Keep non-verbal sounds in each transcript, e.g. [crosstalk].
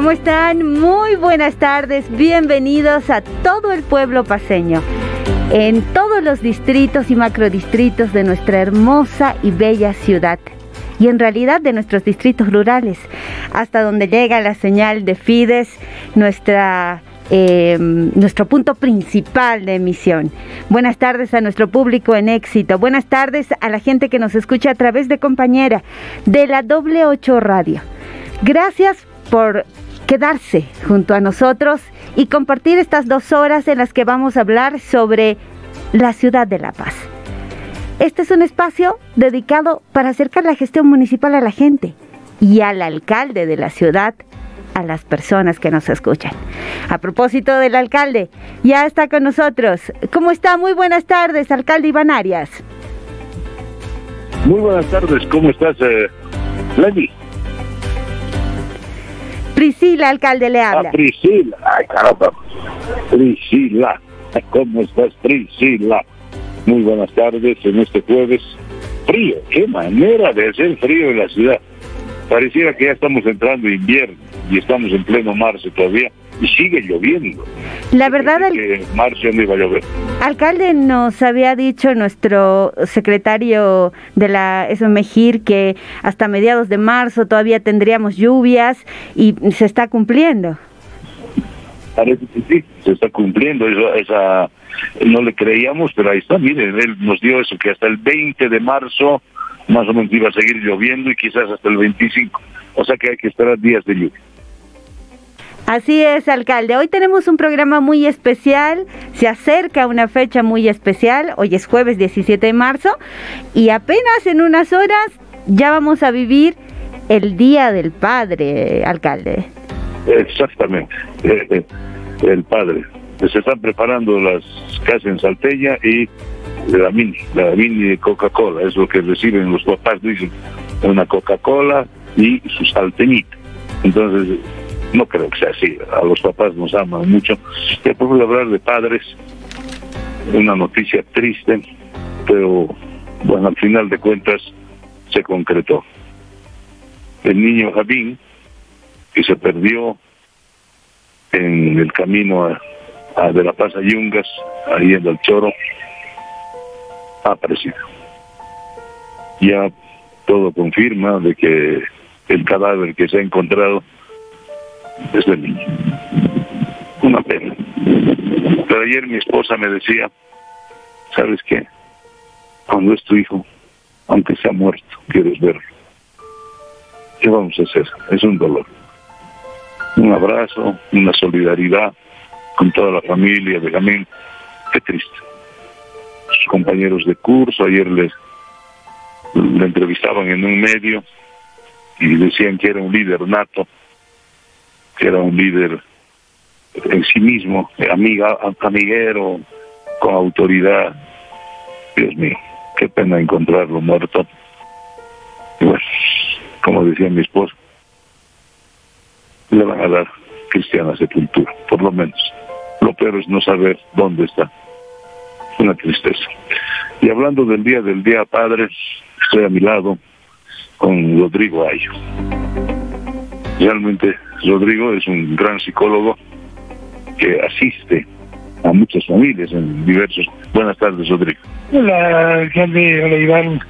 ¿Cómo están? Muy buenas tardes, bienvenidos a todo el pueblo paseño, en todos los distritos y macrodistritos de nuestra hermosa y bella ciudad y en realidad de nuestros distritos rurales, hasta donde llega la señal de Fides, nuestra eh, nuestro punto principal de emisión. Buenas tardes a nuestro público en éxito. Buenas tardes a la gente que nos escucha a través de compañera de la doble 8 Radio. Gracias por quedarse junto a nosotros y compartir estas dos horas en las que vamos a hablar sobre la ciudad de La Paz. Este es un espacio dedicado para acercar la gestión municipal a la gente y al alcalde de la ciudad, a las personas que nos escuchan. A propósito del alcalde, ya está con nosotros. ¿Cómo está? Muy buenas tardes, alcalde Iván Arias. Muy buenas tardes, ¿cómo estás, eh, Lenny? Priscila, alcalde, le habla. Ah, Priscila, ay caramba. Priscila, ¿cómo estás, Priscila? Muy buenas tardes en este jueves. Frío, qué manera de hacer frío en la ciudad. Pareciera que ya estamos entrando en invierno y estamos en pleno marzo todavía y sigue lloviendo. La verdad, el... que en marzo no iba a llover. Alcalde, nos había dicho nuestro secretario de la SMGIR que hasta mediados de marzo todavía tendríamos lluvias y se está cumpliendo. Parece que sí, se está cumpliendo esa, esa no le creíamos, pero ahí está, miren, él nos dio eso, que hasta el 20 de marzo más o menos iba a seguir lloviendo y quizás hasta el 25, o sea que hay que esperar días de lluvia. Así es, alcalde. Hoy tenemos un programa muy especial. Se acerca una fecha muy especial. Hoy es jueves 17 de marzo y apenas en unas horas ya vamos a vivir el Día del Padre, alcalde. Exactamente, [laughs] el padre. Se están preparando las casas en Salteña y la mini, la mini de Coca-Cola, es lo que reciben los papás, dicen, una Coca-Cola y su salteñita. Entonces, no creo que sea así, a los papás nos aman mucho. Y de hablar de padres, una noticia triste, pero bueno, al final de cuentas se concretó. El niño Javín, que se perdió en el camino a, de La Paz a Yungas, ahí en el Choro, aparecido. Ya todo confirma de que el cadáver que se ha encontrado es del niño. Una pena. Pero ayer mi esposa me decía, ¿sabes qué? Cuando es tu hijo, aunque sea muerto, quieres verlo. ¿Qué vamos a hacer? Es un dolor. Un abrazo, una solidaridad con toda la familia de Gamín. Qué triste. Compañeros de curso ayer les le entrevistaban en un medio y decían que era un líder nato que era un líder en sí mismo, amiga, amiguero, con autoridad. Dios mío, qué pena encontrarlo muerto. Y como decía mi esposo, le van a dar cristiana sepultura, por lo menos. Lo peor es no saber dónde está. Una tristeza. Y hablando del Día del Día Padre, estoy a mi lado con Rodrigo Ayo. Realmente Rodrigo es un gran psicólogo que asiste a muchas familias en diversos. Buenas tardes, Rodrigo. Hola, alcalde, hola Iván,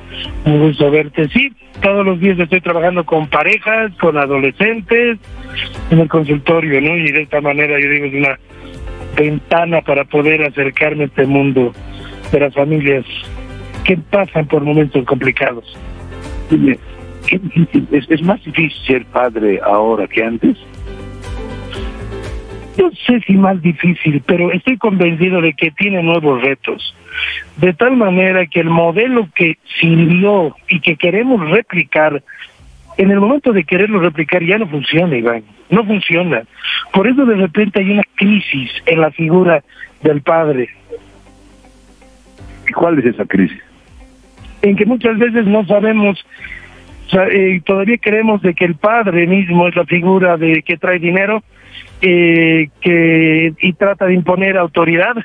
un gusto verte. Sí, todos los días estoy trabajando con parejas, con adolescentes, en el consultorio, ¿no? Y de esta manera yo digo es una ventana para poder acercarme a este mundo de las familias que pasan por momentos complicados. ¿Es, más difícil ser padre ahora que antes? No sé si más difícil, pero estoy convencido de que tiene nuevos retos. De tal manera que el modelo que sirvió y que queremos replicar, en el momento de quererlo replicar ya no funciona, Iván. No funciona. Por eso de repente hay una crisis en la figura del padre. ¿Y cuál es esa crisis? En que muchas veces no sabemos eh, todavía creemos de que el padre mismo es la figura de que trae dinero eh, que y trata de imponer autoridad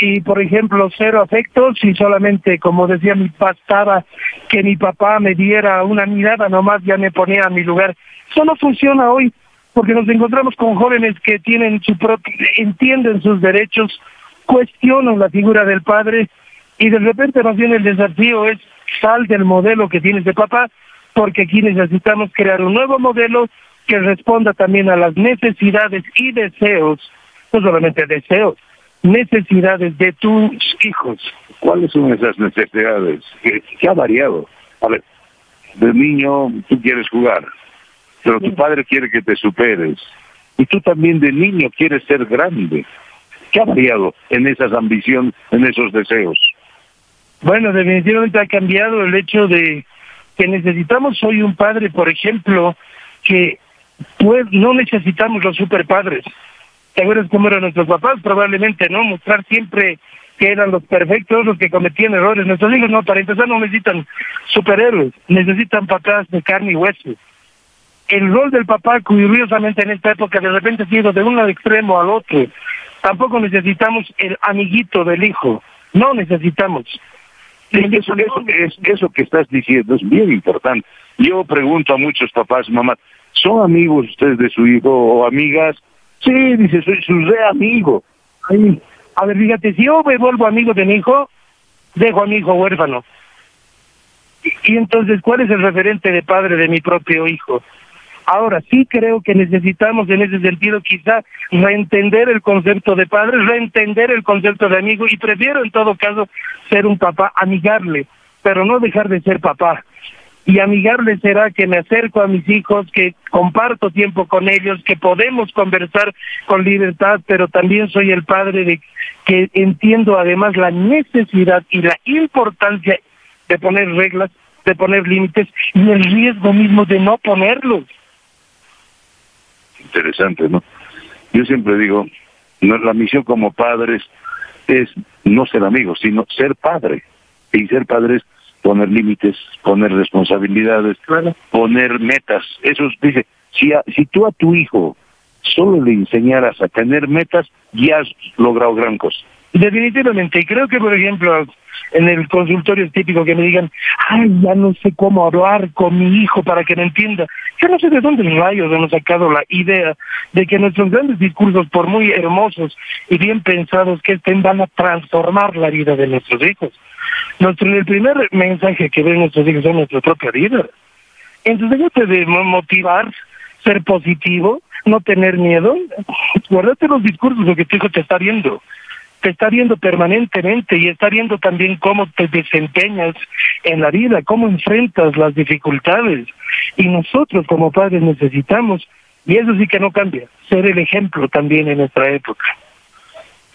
y por ejemplo cero afectos y solamente como decía mi pastora que mi papá me diera una mirada nomás ya me ponía a mi lugar eso no funciona hoy porque nos encontramos con jóvenes que tienen su propio, entienden sus derechos, cuestionan la figura del padre y de repente más bien el desafío es sal del modelo que tienes de papá, porque aquí necesitamos crear un nuevo modelo que responda también a las necesidades y deseos, no solamente deseos, necesidades de tus hijos. ¿Cuáles son esas necesidades? ¿Qué, ha variado? A ver, de niño tú quieres jugar, pero tu padre quiere que te superes. Y tú también de niño quieres ser grande. ¿Qué ha variado en esas ambiciones, en esos deseos? Bueno, definitivamente ha cambiado el hecho de que necesitamos hoy un padre, por ejemplo, que pues no necesitamos los superpadres. ¿Te acuerdas cómo eran nuestros papás? Probablemente, ¿no? Mostrar siempre que eran los perfectos, los que cometían errores. Nuestros hijos no, para empezar no necesitan superhéroes, necesitan papás de carne y hueso. El rol del papá, curiosamente en esta época, de repente ha sido de un extremo al otro. Tampoco necesitamos el amiguito del hijo, no necesitamos. Eso, es, eso que estás diciendo es bien importante. Yo pregunto a muchos papás, mamá, ¿son amigos ustedes de su hijo o amigas? Sí, dice, soy su re amigo. Ay, a ver, fíjate, si yo me vuelvo amigo de mi hijo, dejo a mi hijo huérfano. Y, y entonces, ¿cuál es el referente de padre de mi propio hijo? Ahora, sí creo que necesitamos en ese sentido quizá reentender el concepto de padre, reentender el concepto de amigo y prefiero en todo caso ser un papá amigable, pero no dejar de ser papá. Y amigable será que me acerco a mis hijos, que comparto tiempo con ellos, que podemos conversar con libertad, pero también soy el padre de que entiendo además la necesidad y la importancia de poner reglas, de poner límites y el riesgo mismo de no ponerlos interesante, ¿no? Yo siempre digo, no, la misión como padres es no ser amigos, sino ser padre. Y ser padre es poner límites, poner responsabilidades, poner metas. Eso dice, si, si tú a tu hijo solo le enseñaras a tener metas, ya has logrado gran cosa. Definitivamente, y creo que, por ejemplo, en el consultorio típico que me digan, ay, ya no sé cómo hablar con mi hijo para que me entienda. Yo no sé de dónde rayos hemos sacado la idea de que nuestros grandes discursos, por muy hermosos y bien pensados que estén, van a transformar la vida de nuestros hijos. Nuestro, el primer mensaje que ven nuestros hijos es nuestra propia vida. Entonces, de motivar, ser positivo, no tener miedo, guardate los discursos, lo que tu hijo te está viendo te está viendo permanentemente y está viendo también cómo te desempeñas en la vida, cómo enfrentas las dificultades. Y nosotros como padres necesitamos, y eso sí que no cambia, ser el ejemplo también en nuestra época.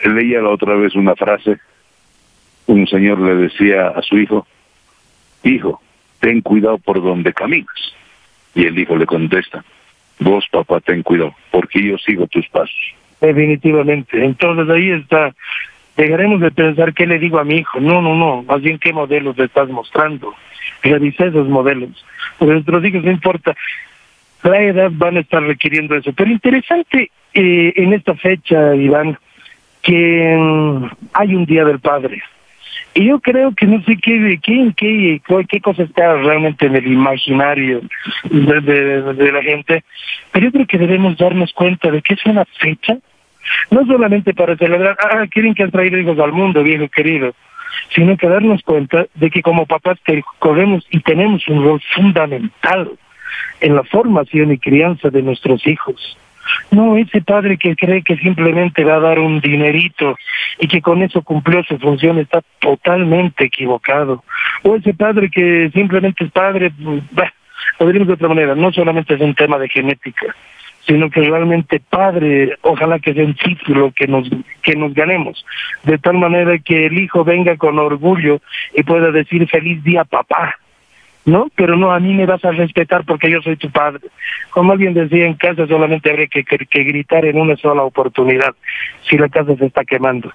Leía la otra vez una frase, un señor le decía a su hijo, hijo, ten cuidado por donde caminas. Y el hijo le contesta, vos papá ten cuidado, porque yo sigo tus pasos. Definitivamente. Entonces ahí está. Dejaremos de pensar qué le digo a mi hijo. No, no, no. Más bien qué modelos le estás mostrando. Revisé esos modelos. Nuestros hijos no importa. La edad van a estar requiriendo eso. Pero interesante eh, en esta fecha, Iván, que mm, hay un Día del Padre. Y yo creo que no sé qué, qué, qué, qué cosa está realmente en el imaginario de, de, la gente, pero yo creo que debemos darnos cuenta de que es una fecha no solamente para celebrar, ah, quieren que han traído hijos al mundo, viejo querido, sino que darnos cuenta de que como papás corremos y tenemos un rol fundamental en la formación y crianza de nuestros hijos. No ese padre que cree que simplemente va a dar un dinerito y que con eso cumplió su función está totalmente equivocado. O ese padre que simplemente es padre, bah, lo diremos de otra manera, no solamente es un tema de genética, sino que realmente padre, ojalá que sea un título que nos que nos ganemos, de tal manera que el hijo venga con orgullo y pueda decir feliz día papá, ¿no? Pero no, a mí me vas a respetar porque yo soy tu padre. Como alguien decía en casa, solamente habría que, que, gritar en una sola oportunidad si la casa se está quemando.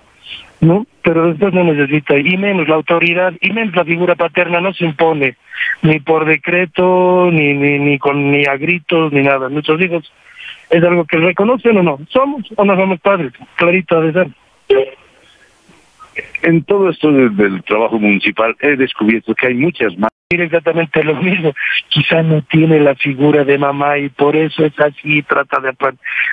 ¿no? Pero después no necesita, y menos la autoridad, y menos la figura paterna no se impone, ni por decreto, ni, ni, ni con, ni a gritos, ni nada. Nuestros hijos es algo que reconocen o no. ¿Somos o no somos padres? Clarito de ser. en todo esto del trabajo municipal he descubierto que hay muchas más. Exactamente lo mismo. Quizá no tiene la figura de mamá y por eso es así, trata de,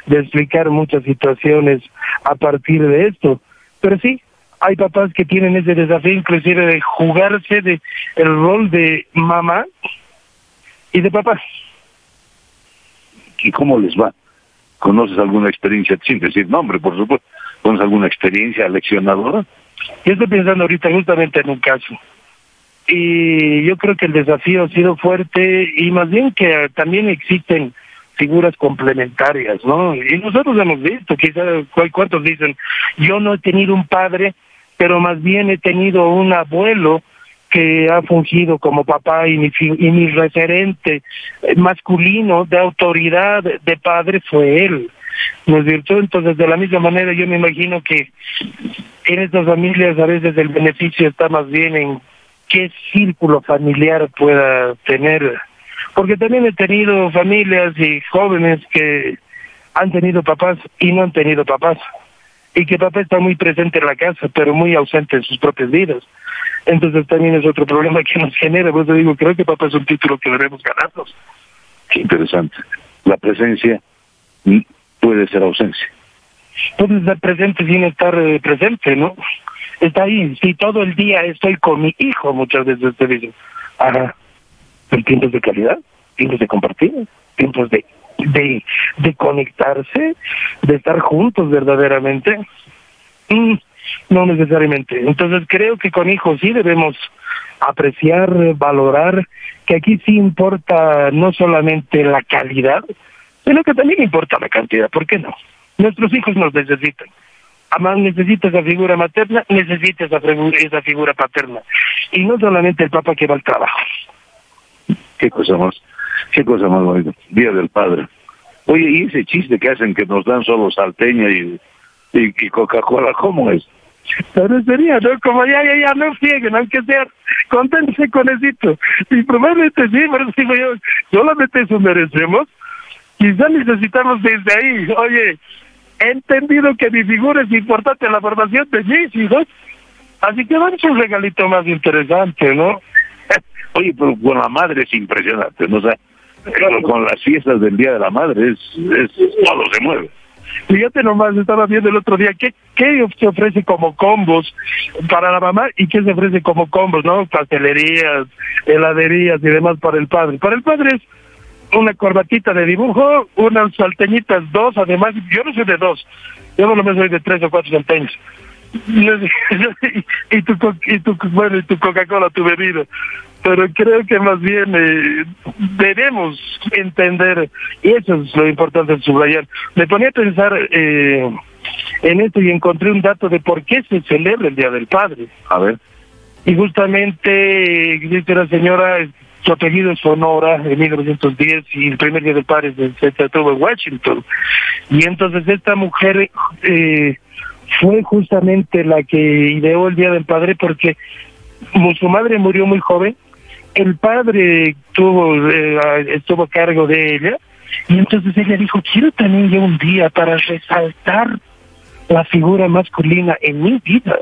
de explicar muchas situaciones a partir de esto. Pero sí, hay papás que tienen ese desafío inclusive de jugarse de el rol de mamá y de papá. ¿Y cómo les va? ¿Conoces alguna experiencia, sin decir nombre, por supuesto, conoces alguna experiencia leccionadora? Yo estoy pensando ahorita justamente en un caso. Y yo creo que el desafío ha sido fuerte y más bien que también existen figuras complementarias, ¿no? Y nosotros hemos visto, quizá cuántos dicen, yo no he tenido un padre, pero más bien he tenido un abuelo que ha fungido como papá y mi, y mi referente masculino de autoridad de padre fue él. ¿No es cierto? Entonces, de la misma manera, yo me imagino que en estas familias a veces el beneficio está más bien en qué círculo familiar pueda tener. Porque también he tenido familias y jóvenes que han tenido papás y no han tenido papás. Y que papá está muy presente en la casa, pero muy ausente en sus propias vidas. Entonces también es otro problema que nos genera. Pues digo, creo que papá es un título que debemos ganarnos. Qué interesante. La presencia puede ser ausencia. Puede estar presente sin estar eh, presente, ¿no? Está ahí. Si todo el día estoy con mi hijo, muchas veces te dicen, ajá, tiempos de calidad, tiempos de compartir, tiempos de, de, de conectarse, de estar juntos verdaderamente. Mm, no necesariamente. Entonces creo que con hijos sí debemos apreciar, valorar, que aquí sí importa no solamente la calidad, sino que también importa la cantidad, ¿por qué no? Nuestros hijos nos necesitan. Además necesita esa figura materna, necesita esa, esa figura paterna. Y no solamente el papá que va al trabajo. Qué cosa más, qué cosa más bonita. Día del Padre. Oye, y ese chiste que hacen que nos dan solo salteña y, y, Coca-Cola, ¿cómo es? Pero sería, ¿no? Como ya, ya, ya, no frieguen, aunque sea, conténtense con eso. Y probablemente sí, pero digo yo, solamente eso merecemos. Quizá necesitamos desde ahí, oye, he entendido que mi figura es importante en la formación de mis hijos, así que a un regalito más interesante, ¿no? [laughs] Oye, pero con la madre es impresionante, ¿no? O sea, con las fiestas del Día de la Madre es, es todo se mueve. Fíjate nomás, estaba viendo el otro día, ¿qué, ¿qué se ofrece como combos para la mamá y qué se ofrece como combos, no? Pastelerías, heladerías y demás para el padre. Para el padre es una corbatita de dibujo, unas salteñitas, dos, además, yo no soy de dos, yo no menos soy de tres o cuatro salteños. [laughs] y tu, y tu, bueno, y tu Coca-Cola, tu bebida. Pero creo que más bien eh, debemos entender, y eso es lo importante de subrayar. Me ponía a pensar eh, en esto y encontré un dato de por qué se celebra el Día del Padre. A ver. Y justamente dice la señora su apellido es Sonora en 1910 y el primer día del padre se trató en Washington. Y entonces esta mujer eh, fue justamente la que ideó el Día del Padre porque su madre murió muy joven, el padre tuvo eh, estuvo a cargo de ella y entonces ella dijo, quiero también yo un día para resaltar la figura masculina en mi vida.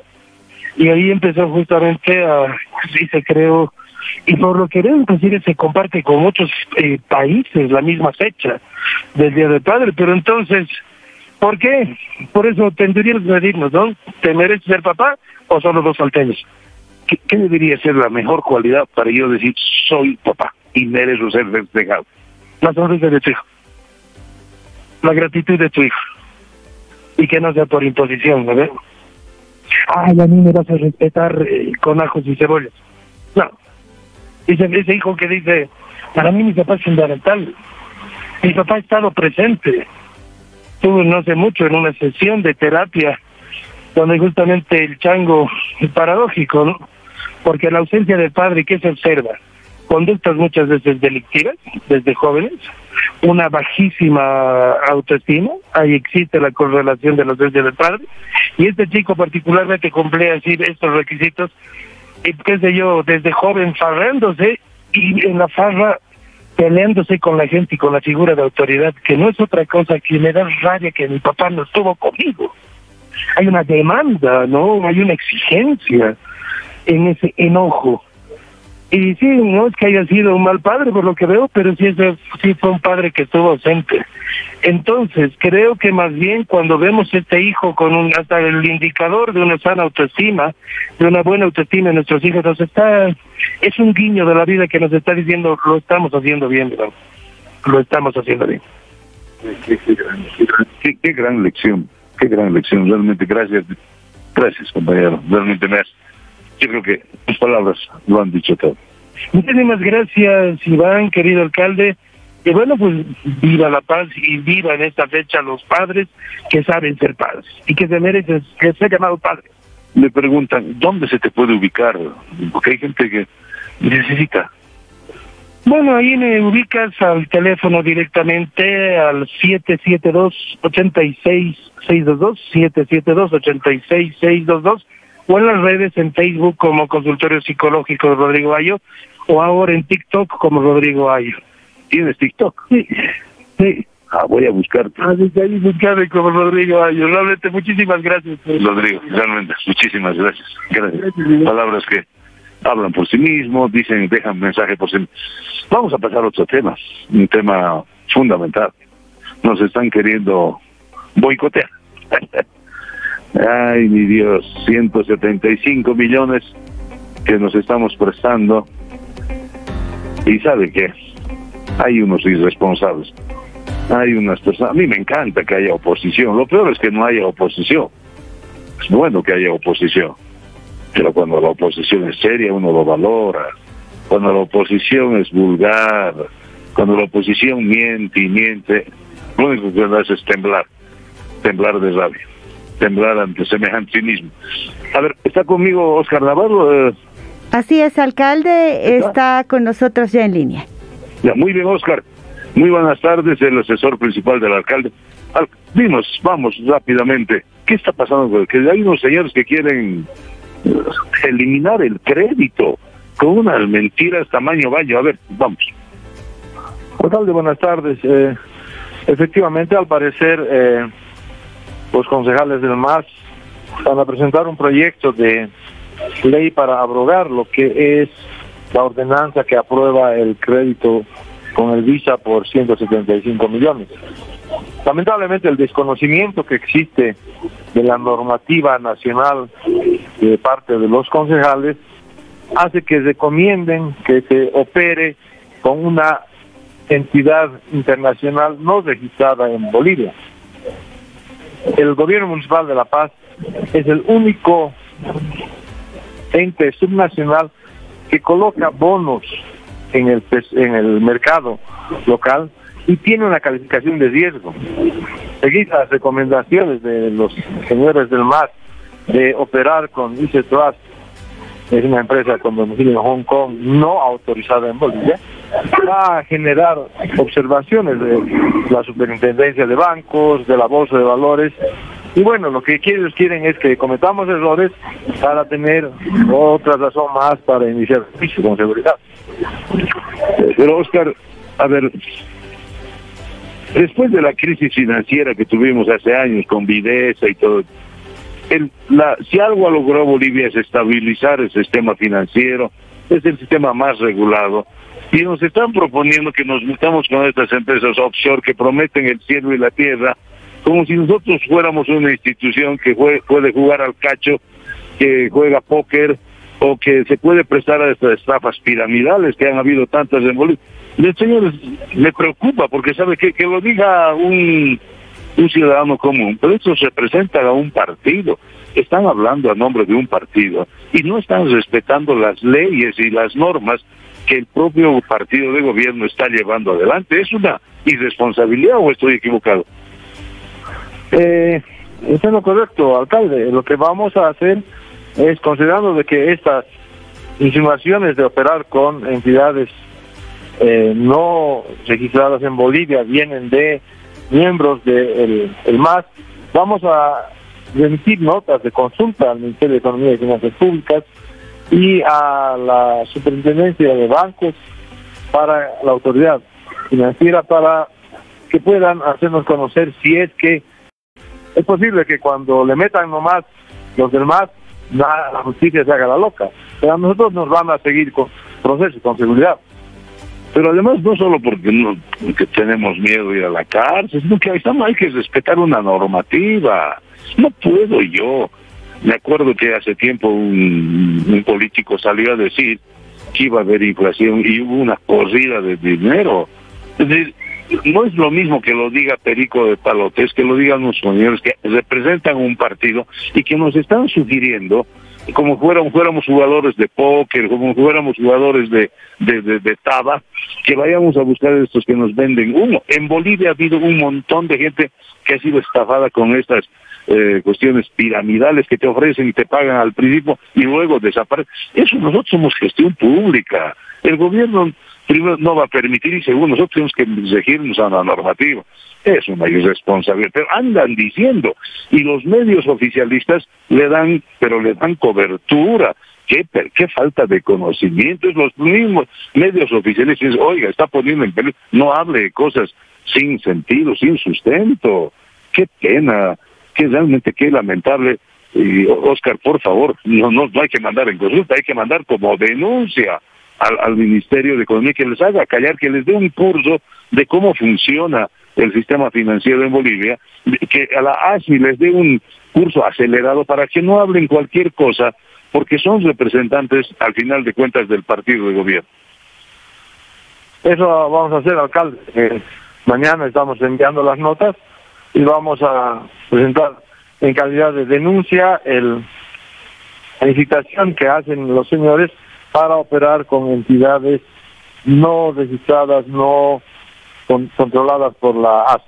Y ahí empezó justamente a, y se creó y por lo que veo inclusive se comparte con muchos eh, países la misma fecha del Día del Padre, pero entonces, ¿por qué? Por eso tendríamos que decirnos, ¿no? ¿Te mereces ser papá o solo dos salteños? ¿Qué, ¿Qué, debería ser la mejor cualidad para yo decir soy papá y merezco ser despejado? La sonrisa de tu hijo, la gratitud de tu hijo y que no sea por imposición, ¿no? Ay, a mí me vas a respetar eh, con ajos y cebollas. No, Dice ese hijo que dice, para mí mi papá es fundamental. Mi papá ha estado presente. Estuve no hace mucho en una sesión de terapia donde justamente el chango paradójico, ¿no? Porque la ausencia del padre, ¿qué se observa? Conductas muchas veces delictivas desde jóvenes, una bajísima autoestima, ahí existe la correlación de la ausencia del padre, y este chico particularmente cumple así estos requisitos y qué sé yo, desde joven farrándose y en la farra peleándose con la gente y con la figura de autoridad, que no es otra cosa que me da rabia que mi papá no estuvo conmigo. hay una demanda, ¿no? Hay una exigencia en ese enojo. Y sí, no es que haya sido un mal padre por lo que veo, pero sí, sí fue un padre que estuvo ausente. Entonces, creo que más bien cuando vemos este hijo con un, hasta el indicador de una sana autoestima, de una buena autoestima en nuestros hijos, nos está, es un guiño de la vida que nos está diciendo, lo estamos haciendo bien, ¿verdad? Lo estamos haciendo bien. Qué, qué, gran lección, qué gran lección, realmente gracias, gracias compañero, realmente me yo creo que tus palabras lo han dicho todo. Muchísimas gracias, Iván, querido alcalde. Y bueno, pues viva la paz y viva en esta fecha los padres que saben ser padres y que se merecen que ser llamados padres. Me preguntan, ¿dónde se te puede ubicar? Porque hay gente que necesita. Bueno, ahí me ubicas al teléfono directamente al 772-86622, 772-86622 o en las redes en Facebook como Consultorio Psicológico de Rodrigo Ayo o ahora en TikTok como Rodrigo Ayo. ¿Tienes TikTok? Sí, sí. Ah, voy a buscarte. Ah, sí, ahí buscarme como Rodrigo Ayo. Realmente, muchísimas gracias. Rodrigo, realmente, muchísimas gracias. Gracias. Palabras que hablan por sí mismos, dicen, dejan mensaje por sí mismos. Vamos a pasar a otro tema, un tema fundamental. Nos están queriendo boicotear. [laughs] Ay, mi Dios, 175 millones que nos estamos prestando. Y sabe qué, hay unos irresponsables. Hay unas personas, a mí me encanta que haya oposición. Lo peor es que no haya oposición. Es bueno que haya oposición. Pero cuando la oposición es seria, uno lo valora. Cuando la oposición es vulgar, cuando la oposición miente y miente, lo único que hace es temblar, temblar de rabia temblar ante semejante cinismo. A ver, ¿está conmigo Oscar Navarro? Eh, Así es, alcalde, ¿Está? con nosotros ya en línea. Ya, muy bien, Oscar. Muy buenas tardes, el asesor principal del alcalde. Al, dinos, vamos rápidamente, ¿qué está pasando? Que hay unos señores que quieren eh, eliminar el crédito con unas mentiras tamaño baño. A ver, vamos. Alcalde, buenas tardes. Eh, efectivamente, al parecer, eh, los concejales del MAS van a presentar un proyecto de ley para abrogar lo que es la ordenanza que aprueba el crédito con el Visa por 175 millones. Lamentablemente el desconocimiento que existe de la normativa nacional de parte de los concejales hace que recomienden que se opere con una entidad internacional no registrada en Bolivia el gobierno municipal de La Paz es el único ente subnacional que coloca bonos en el en el mercado local y tiene una calificación de riesgo. Seguir las recomendaciones de los señores del MAS de operar con ICE es una empresa con domicilio en Hong Kong no autorizada en Bolivia, va a generar observaciones de la superintendencia de bancos, de la bolsa de valores. Y bueno, lo que ellos quieren es que cometamos errores para tener otra razón más para iniciar juicio con seguridad. Pero Oscar, a ver, después de la crisis financiera que tuvimos hace años con Videsa y todo, el, la, si algo ha logrado Bolivia es estabilizar el sistema financiero, es el sistema más regulado, y nos están proponiendo que nos metamos con estas empresas offshore que prometen el cielo y la tierra, como si nosotros fuéramos una institución que puede jugar al cacho, que juega póker o que se puede prestar a estas estafas piramidales que han habido tantas en Bolivia. El señor me preocupa porque sabe que, que lo diga un, un ciudadano común, pero eso representa a un partido. Están hablando a nombre de un partido y no están respetando las leyes y las normas que el propio partido de gobierno está llevando adelante. ¿Es una irresponsabilidad o estoy equivocado? Eh, eso es lo correcto, alcalde. Lo que vamos a hacer es, considerando de que estas insinuaciones de operar con entidades eh, no registradas en Bolivia vienen de miembros del de MAS, vamos a remitir notas de consulta al Ministerio de Economía y Finanzas Públicas y a la superintendencia de bancos para la autoridad financiera para que puedan hacernos conocer si es que es posible que cuando le metan nomás los demás, la justicia se haga la loca. Pero a nosotros nos van a seguir con procesos, con seguridad. Pero además no solo porque, no, tenemos miedo de ir a la cárcel, sino que hay que respetar una normativa. No puedo yo. Me acuerdo que hace tiempo un, político salió a decir que iba a haber inflación y hubo una corrida de dinero. Es no es lo mismo que lo diga Perico de Palotes, que lo digan los señores que representan un partido y que nos están sugiriendo como fuéramos, fuéramos jugadores de póker, como fuéramos jugadores de, de, de, taba, que vayamos a buscar estos que nos venden humo. En Bolivia ha habido un montón de gente que ha sido estafada con estas eh, cuestiones piramidales que te ofrecen y te pagan al principio y luego desaparecen. Eso nosotros somos gestión pública. El gobierno primero no va a permitir y segundo nosotros tenemos que regirnos a la normativa. Es una irresponsabilidad, pero andan diciendo y los medios oficialistas le dan, pero le dan cobertura. ¿Qué, qué falta de conocimiento? Es los mismos medios oficiales dicen, oiga, está poniendo en peligro, no hable de cosas sin sentido, sin sustento. Qué pena, qué realmente qué lamentable. Y Oscar, por favor, no, no, no hay que mandar en consulta, hay que mandar como denuncia al, Ministerio de Economía que les haga callar, que les dé un curso de cómo funciona el sistema financiero en Bolivia, que a la ASI les dé un curso acelerado para que no hablen cualquier cosa, porque son representantes al final de cuentas del partido de gobierno. Eso vamos a hacer, alcalde. Eh, mañana estamos enviando las notas y vamos a presentar en calidad de denuncia el, la incitación que hacen los señores para operar con entidades no registradas, no controladas por la ASI.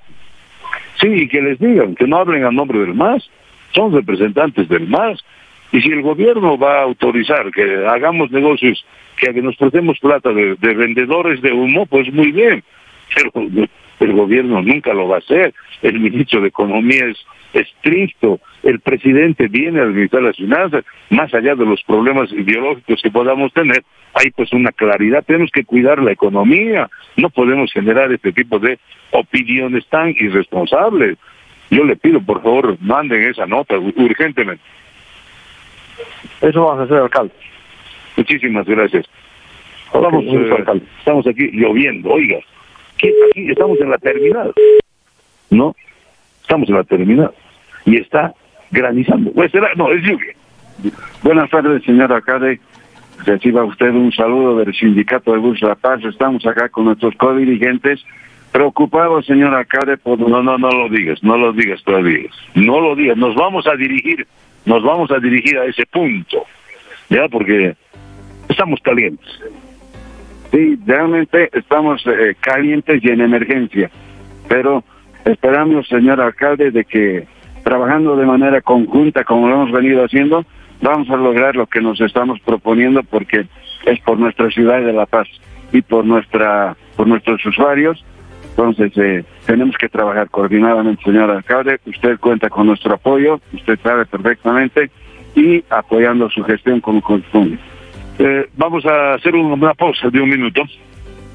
Sí, y que les digan, que no hablen a nombre del MAS, son representantes del MAS. Y si el gobierno va a autorizar que hagamos negocios, que nos prestemos plata de, de vendedores de humo, pues muy bien. Pero el gobierno nunca lo va a hacer. El ministro de Economía es estricto, el presidente viene a administrar las finanzas, más allá de los problemas ideológicos que podamos tener, hay pues una claridad, tenemos que cuidar la economía, no podemos generar este tipo de opiniones tan irresponsables. Yo le pido, por favor, manden esa nota urgentemente. Eso vamos a hacer, alcalde. Muchísimas gracias. Vamos, eh, estamos aquí lloviendo, oiga, estamos en la terminal, ¿no? Estamos en la terminal y está granizando. Pues no, es lluvia. Buenas tardes, señor alcalde. Reciba usted un saludo del sindicato de Bus La Paz. Estamos acá con nuestros co-dirigentes preocupados, señor alcalde, por... No, no, no lo digas, no lo digas todavía. No lo digas, nos vamos a dirigir, nos vamos a dirigir a ese punto. Ya, porque estamos calientes. Sí, realmente estamos eh, calientes y en emergencia. Pero esperamos, señor alcalde, de que trabajando de manera conjunta como lo hemos venido haciendo, vamos a lograr lo que nos estamos proponiendo porque es por nuestra ciudad de La Paz y por nuestra por nuestros usuarios. Entonces eh, tenemos que trabajar coordinadamente, señor alcalde. Usted cuenta con nuestro apoyo, usted sabe perfectamente y apoyando su gestión como corresponde. Eh, vamos a hacer una pausa de un minuto.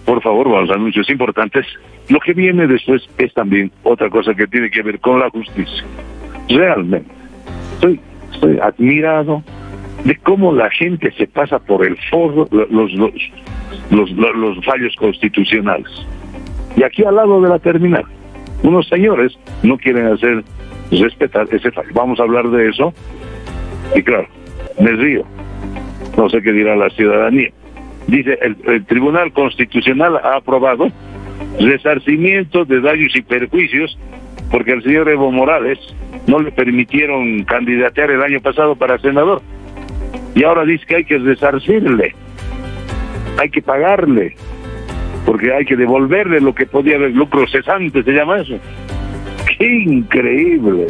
Por favor, vamos anuncios importantes. Lo que viene después es también otra cosa que tiene que ver con la justicia realmente estoy, estoy admirado de cómo la gente se pasa por el foro los, los, los, los, fallos constitucionales. Y aquí al lado de la terminal, unos señores no quieren hacer respetar ese fallo. Vamos a hablar de eso. Y claro, me río. No sé qué dirá la ciudadanía. Dice, el, Tribunal Constitucional ha aprobado resarcimiento de daños y perjuicios porque el señor Evo Morales no le permitieron candidatear el año pasado para senador. Y ahora dice que hay que resarcirle, hay que pagarle, porque hay que devolverle lo que podía haber, lucro cesante, se llama eso. ¡Qué increíble!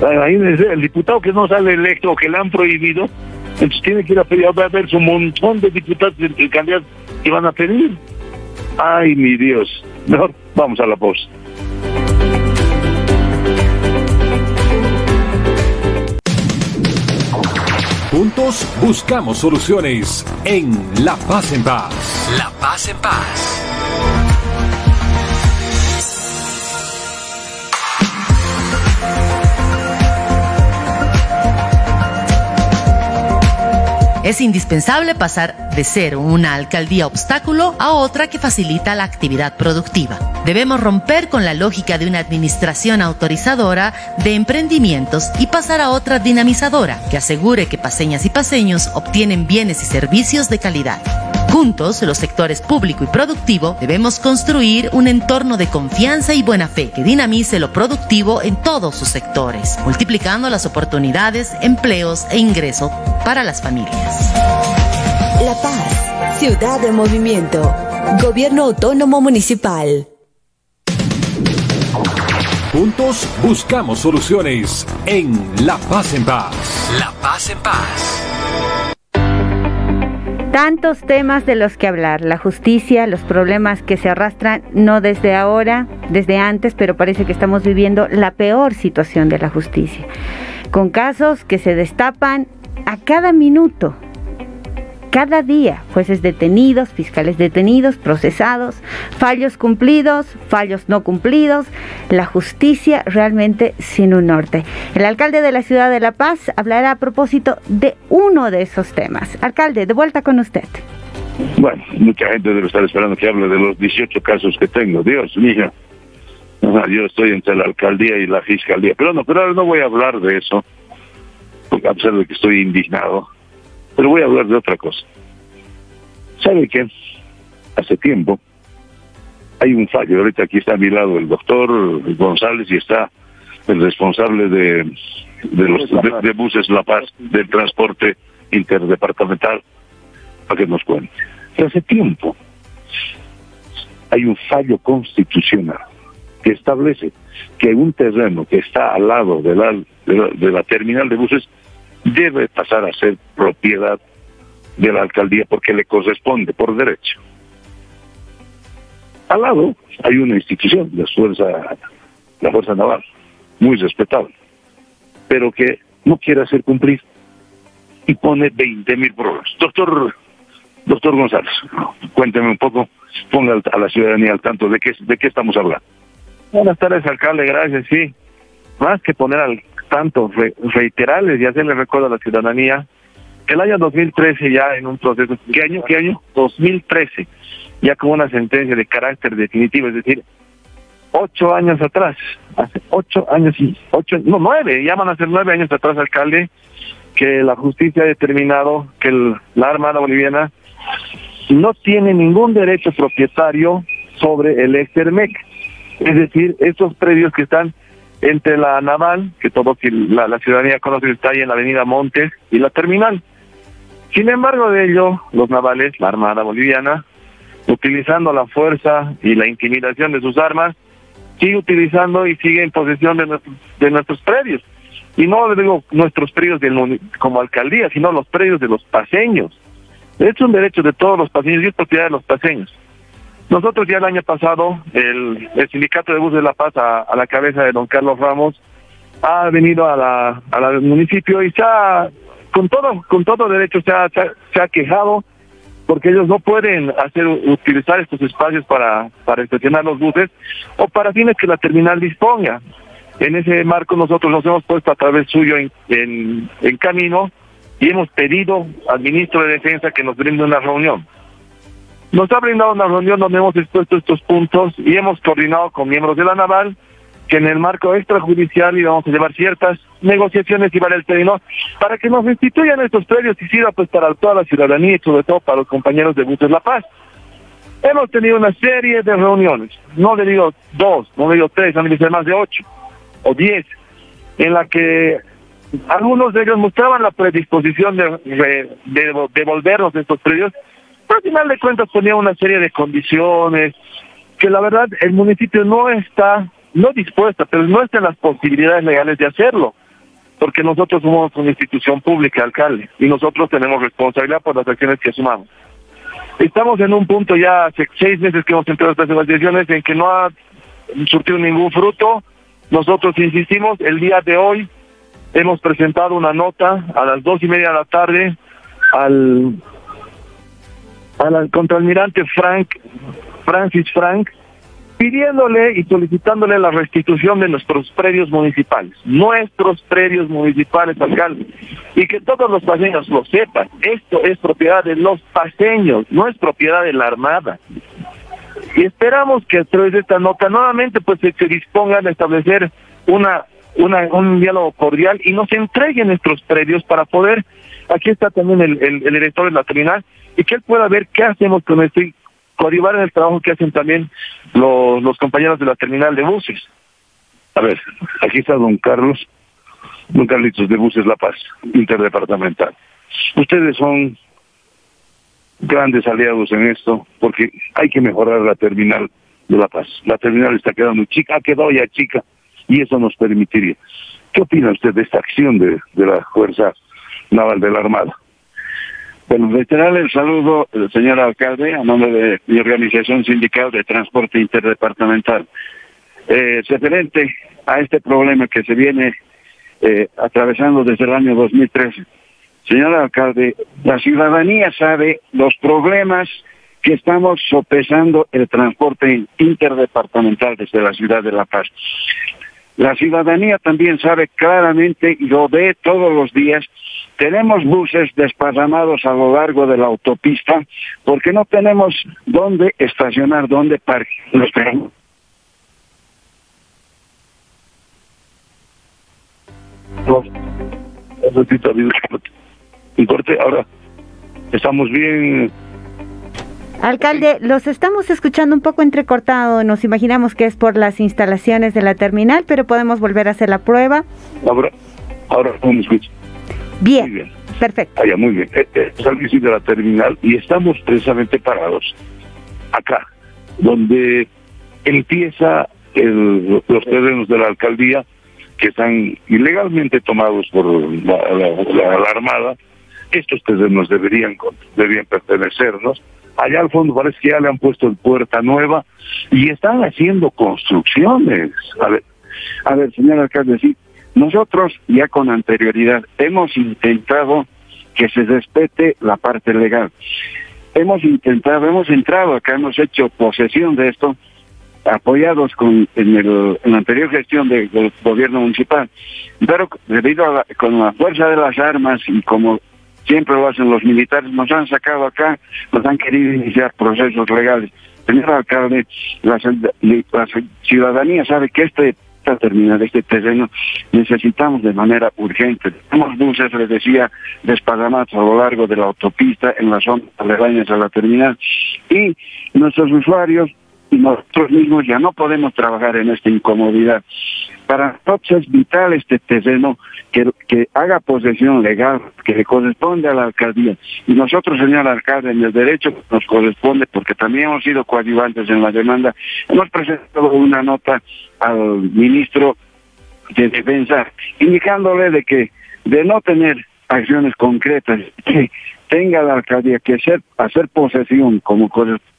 Imagínense, el diputado que no sale electo, que le han prohibido, entonces tiene que ir a pedir, va a haber un montón de diputados y candidatos que van a pedir. ¡Ay, mi Dios! Mejor vamos a la posta. Juntos buscamos soluciones en La Paz en Paz. La Paz en Paz. Es indispensable pasar de ser una alcaldía obstáculo a otra que facilita la actividad productiva. Debemos romper con la lógica de una administración autorizadora de emprendimientos y pasar a otra dinamizadora que asegure que paseñas y paseños obtienen bienes y servicios de calidad. Juntos, los sectores público y productivo, debemos construir un entorno de confianza y buena fe que dinamice lo productivo en todos sus sectores, multiplicando las oportunidades, empleos e ingreso para las familias. La Paz, ciudad de movimiento, gobierno autónomo municipal. Juntos buscamos soluciones en La Paz en Paz. La Paz en Paz. Tantos temas de los que hablar, la justicia, los problemas que se arrastran no desde ahora, desde antes, pero parece que estamos viviendo la peor situación de la justicia, con casos que se destapan a cada minuto, cada día jueces detenidos, fiscales detenidos, procesados, fallos cumplidos, fallos no cumplidos, la justicia realmente sin un norte. El alcalde de la ciudad de La Paz hablará a propósito de uno de esos temas. Alcalde, de vuelta con usted. Bueno, mucha gente debe estar esperando que hable de los 18 casos que tengo. Dios mío. Yo estoy entre la alcaldía y la fiscalía. Pero no, pero no voy a hablar de eso, porque a pesar de que estoy indignado pero voy a hablar de otra cosa. ¿Sabe qué? Hace tiempo hay un fallo. Ahorita aquí está a mi lado el doctor González y está el responsable de, de los de, buses La Paz del transporte interdepartamental para que nos cuente. hace tiempo hay un fallo constitucional que establece que un terreno que está al lado de la, de la terminal de buses debe pasar a ser propiedad de la alcaldía porque le corresponde por derecho. Al lado hay una institución, la Fuerza, la Fuerza Naval, muy respetable, pero que no quiere hacer cumplir y pone 20 mil problemas. Doctor, doctor González, cuénteme un poco, ponga a la ciudadanía al tanto de qué, de qué estamos hablando. Buenas tardes, alcalde, gracias, sí. Más que poner al tanto, reiterarles y hacerle recuerdo a la ciudadanía que el año 2013 ya en un proceso, ¿qué año? ¿Qué año? 2013, ya con una sentencia de carácter definitivo, es decir, ocho años atrás, hace ocho años y ocho, no nueve, ya van a ser nueve años atrás, alcalde, que la justicia ha determinado que la Armada Boliviana no tiene ningún derecho propietario sobre el Extermec, es decir, estos predios que están entre la naval, que todo la, ciudadanía conoce está ahí en la avenida Montes, y la terminal. Sin embargo de ello, los navales, la Armada Boliviana, utilizando la fuerza y la intimidación de sus armas, sigue utilizando y sigue en posesión de, nuestros, de nuestros predios. Y no digo nuestros predios del, como alcaldía, sino los predios de los paseños. Es un derecho de todos los paseños y es propiedad de los paseños. Nosotros ya el año pasado, el, sindicato de bus de La Paz, a, la cabeza de don Carlos Ramos, ha venido a la, al municipio y se ha, con todo, con todo derecho se ha, se ha, quejado porque ellos no pueden hacer utilizar estos espacios para, para estacionar los buses o para fines que la terminal disponga. En ese marco nosotros nos hemos puesto a través suyo en, en, en camino y hemos pedido al ministro de Defensa que nos brinde una reunión. Nos ha brindado una reunión donde hemos expuesto estos puntos y hemos coordinado con miembros de la Naval que en el marco extrajudicial íbamos a llevar ciertas negociaciones y para el término para que nos instituyan estos predios y sirva pues para toda la ciudadanía y sobre todo para los compañeros de Buses La Paz. Hemos tenido una serie de reuniones, no le digo dos, no le digo tres, le digo más de ocho o diez, en la que algunos de ellos mostraban la predisposición de, de, de devolvernos estos predios pero al final de cuentas ponía una serie de condiciones que la verdad el municipio no está, no dispuesta, pero no está en las posibilidades legales de hacerlo, porque nosotros somos una institución pública, alcalde, y nosotros tenemos responsabilidad por las acciones que asumamos. Estamos en un punto ya hace seis meses que hemos entrado estas negociaciones en que no ha surtido ningún fruto. Nosotros insistimos, el día de hoy hemos presentado una nota a las dos y media de la tarde al al contraalmirante Frank, Francis Frank, pidiéndole y solicitándole la restitución de nuestros predios municipales, nuestros predios municipales, alcalde, y que todos los paseños lo sepan, esto es propiedad de los paseños, no es propiedad de la Armada. Y esperamos que a través de esta nota nuevamente pues se, dispongan a establecer una, una, un diálogo cordial y nos entreguen nuestros predios para poder, aquí está también el, el, director de la terminal, y que él pueda ver qué hacemos con esto y coadyuvar en el trabajo que hacen también los, los compañeros de la terminal de buses. A ver, aquí está don Carlos, don Carlitos de Buses La Paz, interdepartamental. Ustedes son grandes aliados en esto porque hay que mejorar la terminal de La Paz. La terminal está quedando chica, ha quedado ya chica y eso nos permitiría. ¿Qué opina usted de esta acción de, de la Fuerza Naval de la Armada? Bueno, reiterarle el saludo, eh, señor alcalde, a nombre de mi organización sindical de transporte interdepartamental. Eh, referente a este problema que se viene eh, atravesando desde el año 2013. Señor alcalde, la ciudadanía sabe los problemas que estamos sopesando el transporte interdepartamental desde la ciudad de La Paz. La ciudadanía también sabe claramente y lo ve todos los días. Tenemos buses desparramados a lo largo de la autopista porque no tenemos dónde estacionar, dónde parquear los trenes. Un corte, ahora estamos bien Alcalde, los estamos escuchando un poco entrecortado. Nos imaginamos que es por las instalaciones de la terminal, pero podemos volver a hacer la prueba. Ahora, ahora me escucha. Bien, bien. perfecto. Ah, muy bien. Eh, eh, de la terminal y estamos precisamente parados acá, donde empieza el, los terrenos de la alcaldía que están ilegalmente tomados por la, Armada. Estos terrenos deberían, deberían pertenecernos allá al fondo parece que ya le han puesto el puerta nueva y están haciendo construcciones. A ver, a ver, señor alcalde, sí, nosotros ya con anterioridad hemos intentado que se respete la parte legal. Hemos intentado, hemos entrado acá, hemos hecho posesión de esto, apoyados con en, el, la anterior gestión del gobierno municipal, pero debido a la, con la fuerza de las armas y como siempre lo hacen los militares, nos han sacado acá, nos han querido iniciar procesos legales. Señor alcalde, la, ciudadanía sabe que este esta terminal este terreno necesitamos de manera urgente. Tenemos buses, les decía, desparramados a lo largo de la autopista en las zonas aledañas a la terminal y nuestros usuarios y nosotros mismos ya no podemos trabajar en esta incomodidad. Para nosotros es vital este terreno que, que haga posesión legal, que le corresponde a la alcaldía. Y nosotros, señor alcalde, en el derecho nos corresponde, porque también hemos sido coadyuvantes en la demanda, hemos presentado una nota al ministro de Defensa indicándole de que de no tener acciones concretas que tenga la alcaldía que hacer, hacer posesión como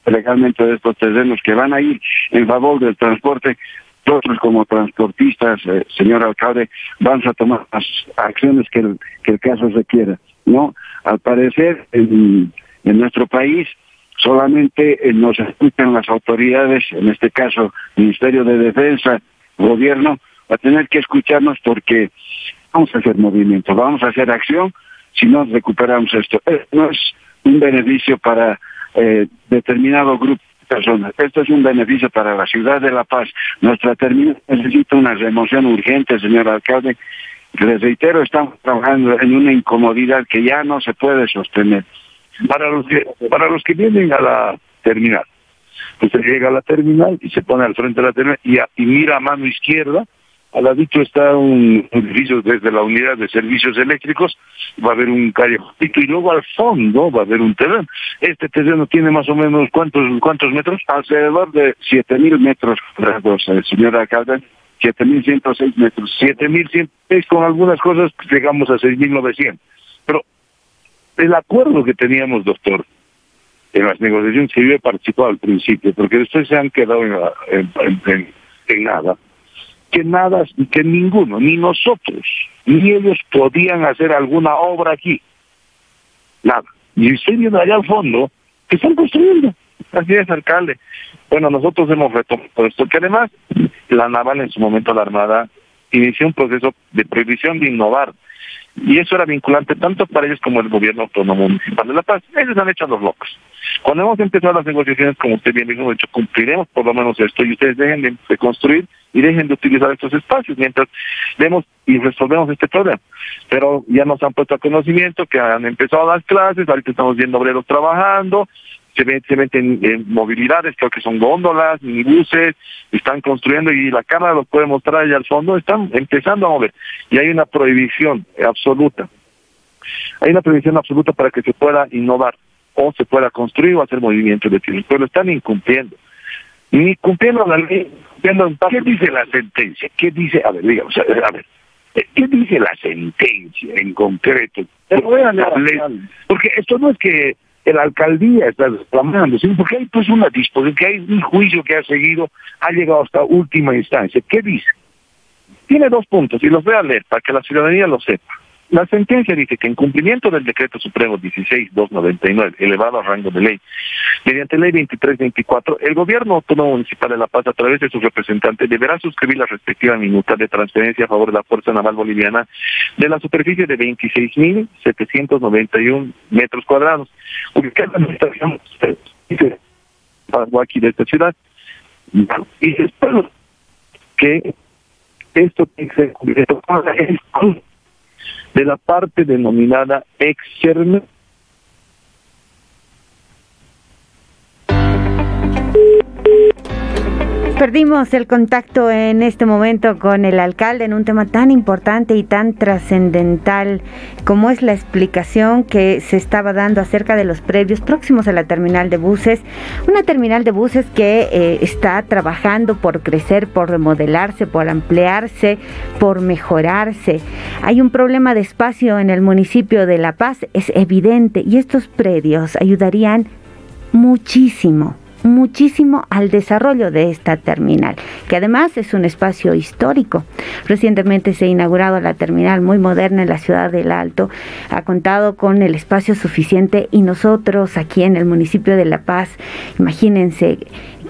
legalmente de estos terrenos que van a ir en favor del transporte, nosotros como transportistas, eh, señor alcalde, vamos a tomar las acciones que el, que el caso requiera. ¿no? Al parecer, en, en nuestro país, solamente eh, nos escuchan las autoridades, en este caso, Ministerio de Defensa, Gobierno, a tener que escucharnos porque vamos a hacer movimiento, vamos a hacer acción si no recuperamos esto. No es un beneficio para eh, determinado grupo personas. Esto es un beneficio para la ciudad de La Paz. Nuestra terminal necesita una remoción urgente, señor alcalde. Les reitero, estamos trabajando en una incomodidad que ya no se puede sostener. Para los que, para los que vienen a la terminal, usted llega a la terminal y se pone al frente de la terminal y, mira a mano izquierda, al ladito está un edificio desde la unidad de servicios eléctricos, va a haber un callejoncito y luego al fondo va a haber un terreno. Este terreno tiene más o menos cuántos cuántos metros? Alrededor de siete mil metros cuadrados, eh, señor alcalde. 7.106 metros. 7.106 con algunas cosas llegamos a 6.900. Pero el acuerdo que teníamos, doctor, en las negociaciones que yo he participado al principio, porque después se han quedado en nada, que nada, que ninguno, ni nosotros, ni ellos podían hacer alguna obra aquí. Nada. Y estoy viendo allá al fondo que están construyendo. Así es, alcalde. Bueno, nosotros hemos retomado esto, que además la naval en su momento, la Armada, inició un proceso de prohibición de innovar. Y eso era vinculante tanto para ellos como el gobierno autónomo municipal de La Paz. Ellos han hecho a los locos. Cuando hemos empezado las negociaciones, como usted bien dijo, dicho, cumpliremos por lo menos esto y ustedes dejen de, construir y dejen de utilizar estos espacios mientras vemos y resolvemos este problema. Pero ya nos han puesto a conocimiento que han empezado las clases, ahorita estamos viendo obreros trabajando, se, ven, se meten en movilidades, creo que son góndolas, minibuses, están construyendo y la cámara lo puede mostrar allá al fondo, están empezando a mover. Y hay una prohibición absoluta. Hay una prohibición absoluta para que se pueda innovar o se pueda construir o hacer movimientos de tierra, pero lo están incumpliendo. Ni cumpliendo la ley, ¿Qué dice la sentencia? ¿Qué dice? A ver, digamos, a ver, ¿qué dice la sentencia en concreto? Porque esto no es que la alcaldía está reclamando, porque hay pues una disposición, que hay un juicio que ha seguido, ha llegado hasta última instancia. ¿Qué dice? Tiene dos puntos y los voy a leer para que la ciudadanía lo sepa. La sentencia dice que en cumplimiento del decreto supremo 16299, elevado a rango de ley, mediante ley 2324, el gobierno autónomo municipal de La Paz, a través de sus representantes, deberá suscribir la respectiva minuta de transferencia a favor de la Fuerza Naval Boliviana de la superficie de 26.791 metros cuadrados, ubicada en la estación de esta ciudad. Y espero que esto tiene que ser de la parte denominada externa Perdimos el contacto en este momento con el alcalde en un tema tan importante y tan trascendental como es la explicación que se estaba dando acerca de los previos próximos a la terminal de buses. Una terminal de buses que eh, está trabajando por crecer, por remodelarse, por ampliarse, por mejorarse. Hay un problema de espacio en el municipio de La Paz, es evidente, y estos predios ayudarían muchísimo muchísimo al desarrollo de esta terminal, que además es un espacio histórico. Recientemente se ha inaugurado la terminal muy moderna en la ciudad del Alto, ha contado con el espacio suficiente y nosotros aquí en el municipio de La Paz, imagínense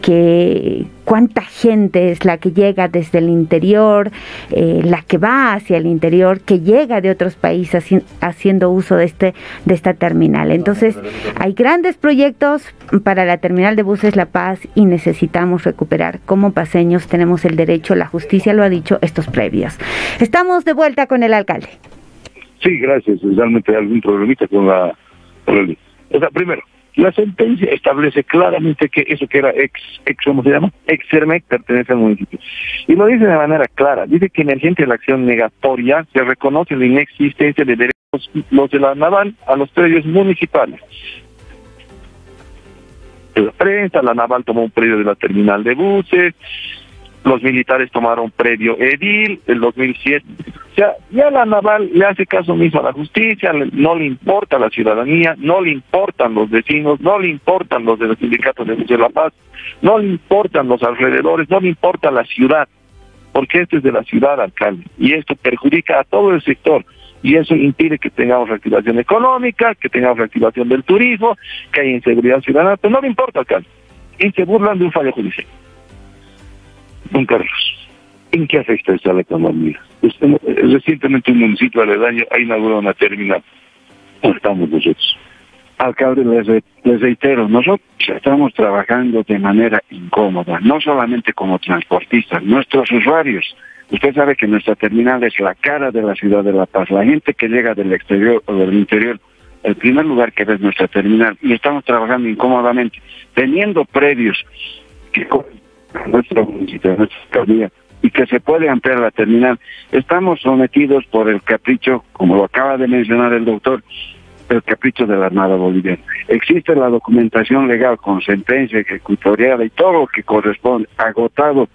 que cuánta gente es la que llega desde el interior, eh, la que va hacia el interior, que llega de otros países haciendo uso de este de esta terminal. Entonces, hay grandes proyectos para la terminal de buses La Paz y necesitamos recuperar como paseños tenemos el derecho, la justicia lo ha dicho, estos previos. Estamos de vuelta con el alcalde. Sí, gracias. Realmente hay algún problemita con la... O sea, primero, la sentencia establece claramente que eso que era ex, ex ¿cómo se llama? Ex pertenece al municipio. Y lo dice de manera clara. Dice que emergente la acción negatoria se reconoce la inexistencia de derechos los de la naval a los predios municipales. La prensa, la naval tomó un predio de la terminal de buses, los militares tomaron predio edil el 2007. O sea, ya la naval le hace caso mismo a la justicia, no le importa la ciudadanía, no le importan los vecinos, no le importan los de los sindicatos de La Paz, no le importan los alrededores, no le importa la ciudad, porque esto es de la ciudad, alcalde, y esto perjudica a todo el sector. Y eso impide que tengamos reactivación económica, que tengamos reactivación del turismo, que haya inseguridad ciudadana, pero no le importa, alcalde. Y se burlan de un fallo judicial. Don Carlos, ¿en qué afecta esto a la economía? recientemente un municipio aledaño ha inaugurado una terminal. ¿Cómo estamos nosotros? Alcalde, les, reitero, nosotros estamos trabajando de manera incómoda, no solamente como transportistas, nuestros usuarios. Usted sabe que nuestra terminal es la cara de la ciudad de La Paz. La gente que llega del exterior o del interior, el primer lugar que ve es nuestra terminal y estamos trabajando incómodamente, teniendo predios que nuestro municipio, nuestra alcaldía, y que se puede ampliar la terminal. Estamos sometidos por el capricho, como lo acaba de mencionar el doctor, el capricho de la Armada Boliviana. Existe la documentación legal con sentencia ejecutorial y todo lo que corresponde, agotado,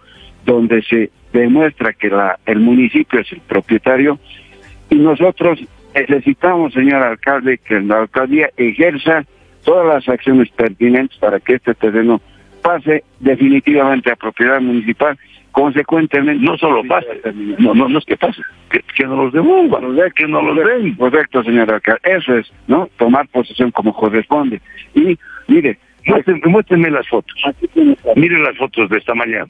donde se demuestra que la, el municipio es el propietario y nosotros necesitamos, señor alcalde, que la alcaldía ejerza todas las acciones pertinentes para que este terreno pase definitivamente a propiedad municipal, consecuentemente no solo pase, no, no, no es que pase, que, que no los devuelvan, que no los den. Correcto, señora Eso es, ¿no? Tomar posesión como corresponde. Y mire, Muéstrenme, las fotos. Miren las fotos de esta mañana.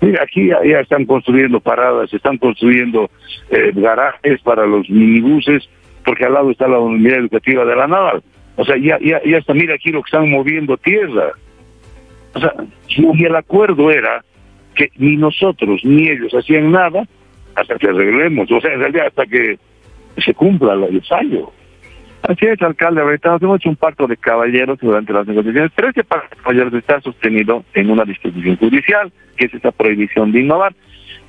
Mira, aquí ya, están construyendo paradas, están construyendo eh, garajes para los minibuses, porque al lado está la unidad educativa de la naval. O sea, ya, ya, ya está, mira aquí lo que están moviendo tierra. O sea, y el acuerdo era que ni nosotros ni ellos hacían nada hasta que arreglemos, o sea, en realidad hasta que se cumpla el fallo. Así es, alcalde. Ahorita hemos hecho un pacto de caballeros durante las negociaciones, pero ese pacto de caballeros está sostenido en una disposición judicial, que es esta prohibición de innovar.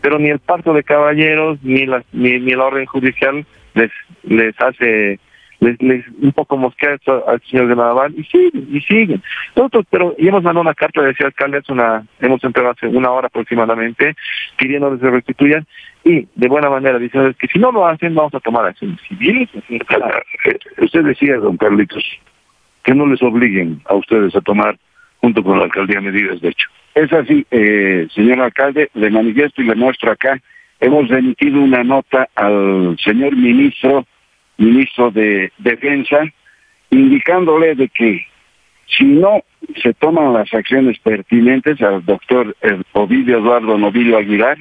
Pero ni el pacto de caballeros ni la, ni, ni la orden judicial les, les hace les, un poco mosquea al señor de Naval y siguen, y siguen. Nosotros, pero y hemos mandado una carta, decía alcalde, es una, hemos entrado hace una hora aproximadamente, pidiendo que se restituyan y de buena manera diciendo que si no lo hacen vamos a tomar acciones civiles. Eh, usted decía, don Carlitos, que no les obliguen a ustedes a tomar junto con la alcaldía medidas de hecho. Es así, eh, señor alcalde, le manifiesto y le muestro acá, hemos remitido una nota al señor ministro ministro de Defensa, indicándole de que si no se toman las acciones pertinentes al doctor Ovidio Eduardo Novillo Aguilar,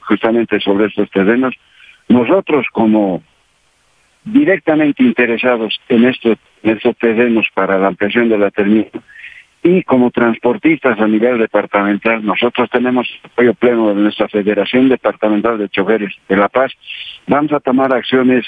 justamente sobre estos terrenos, nosotros como directamente interesados en estos, en estos terrenos para la ampliación de la terminal y como transportistas a nivel departamental, nosotros tenemos apoyo pleno de nuestra Federación Departamental de Choferes de La Paz, vamos a tomar acciones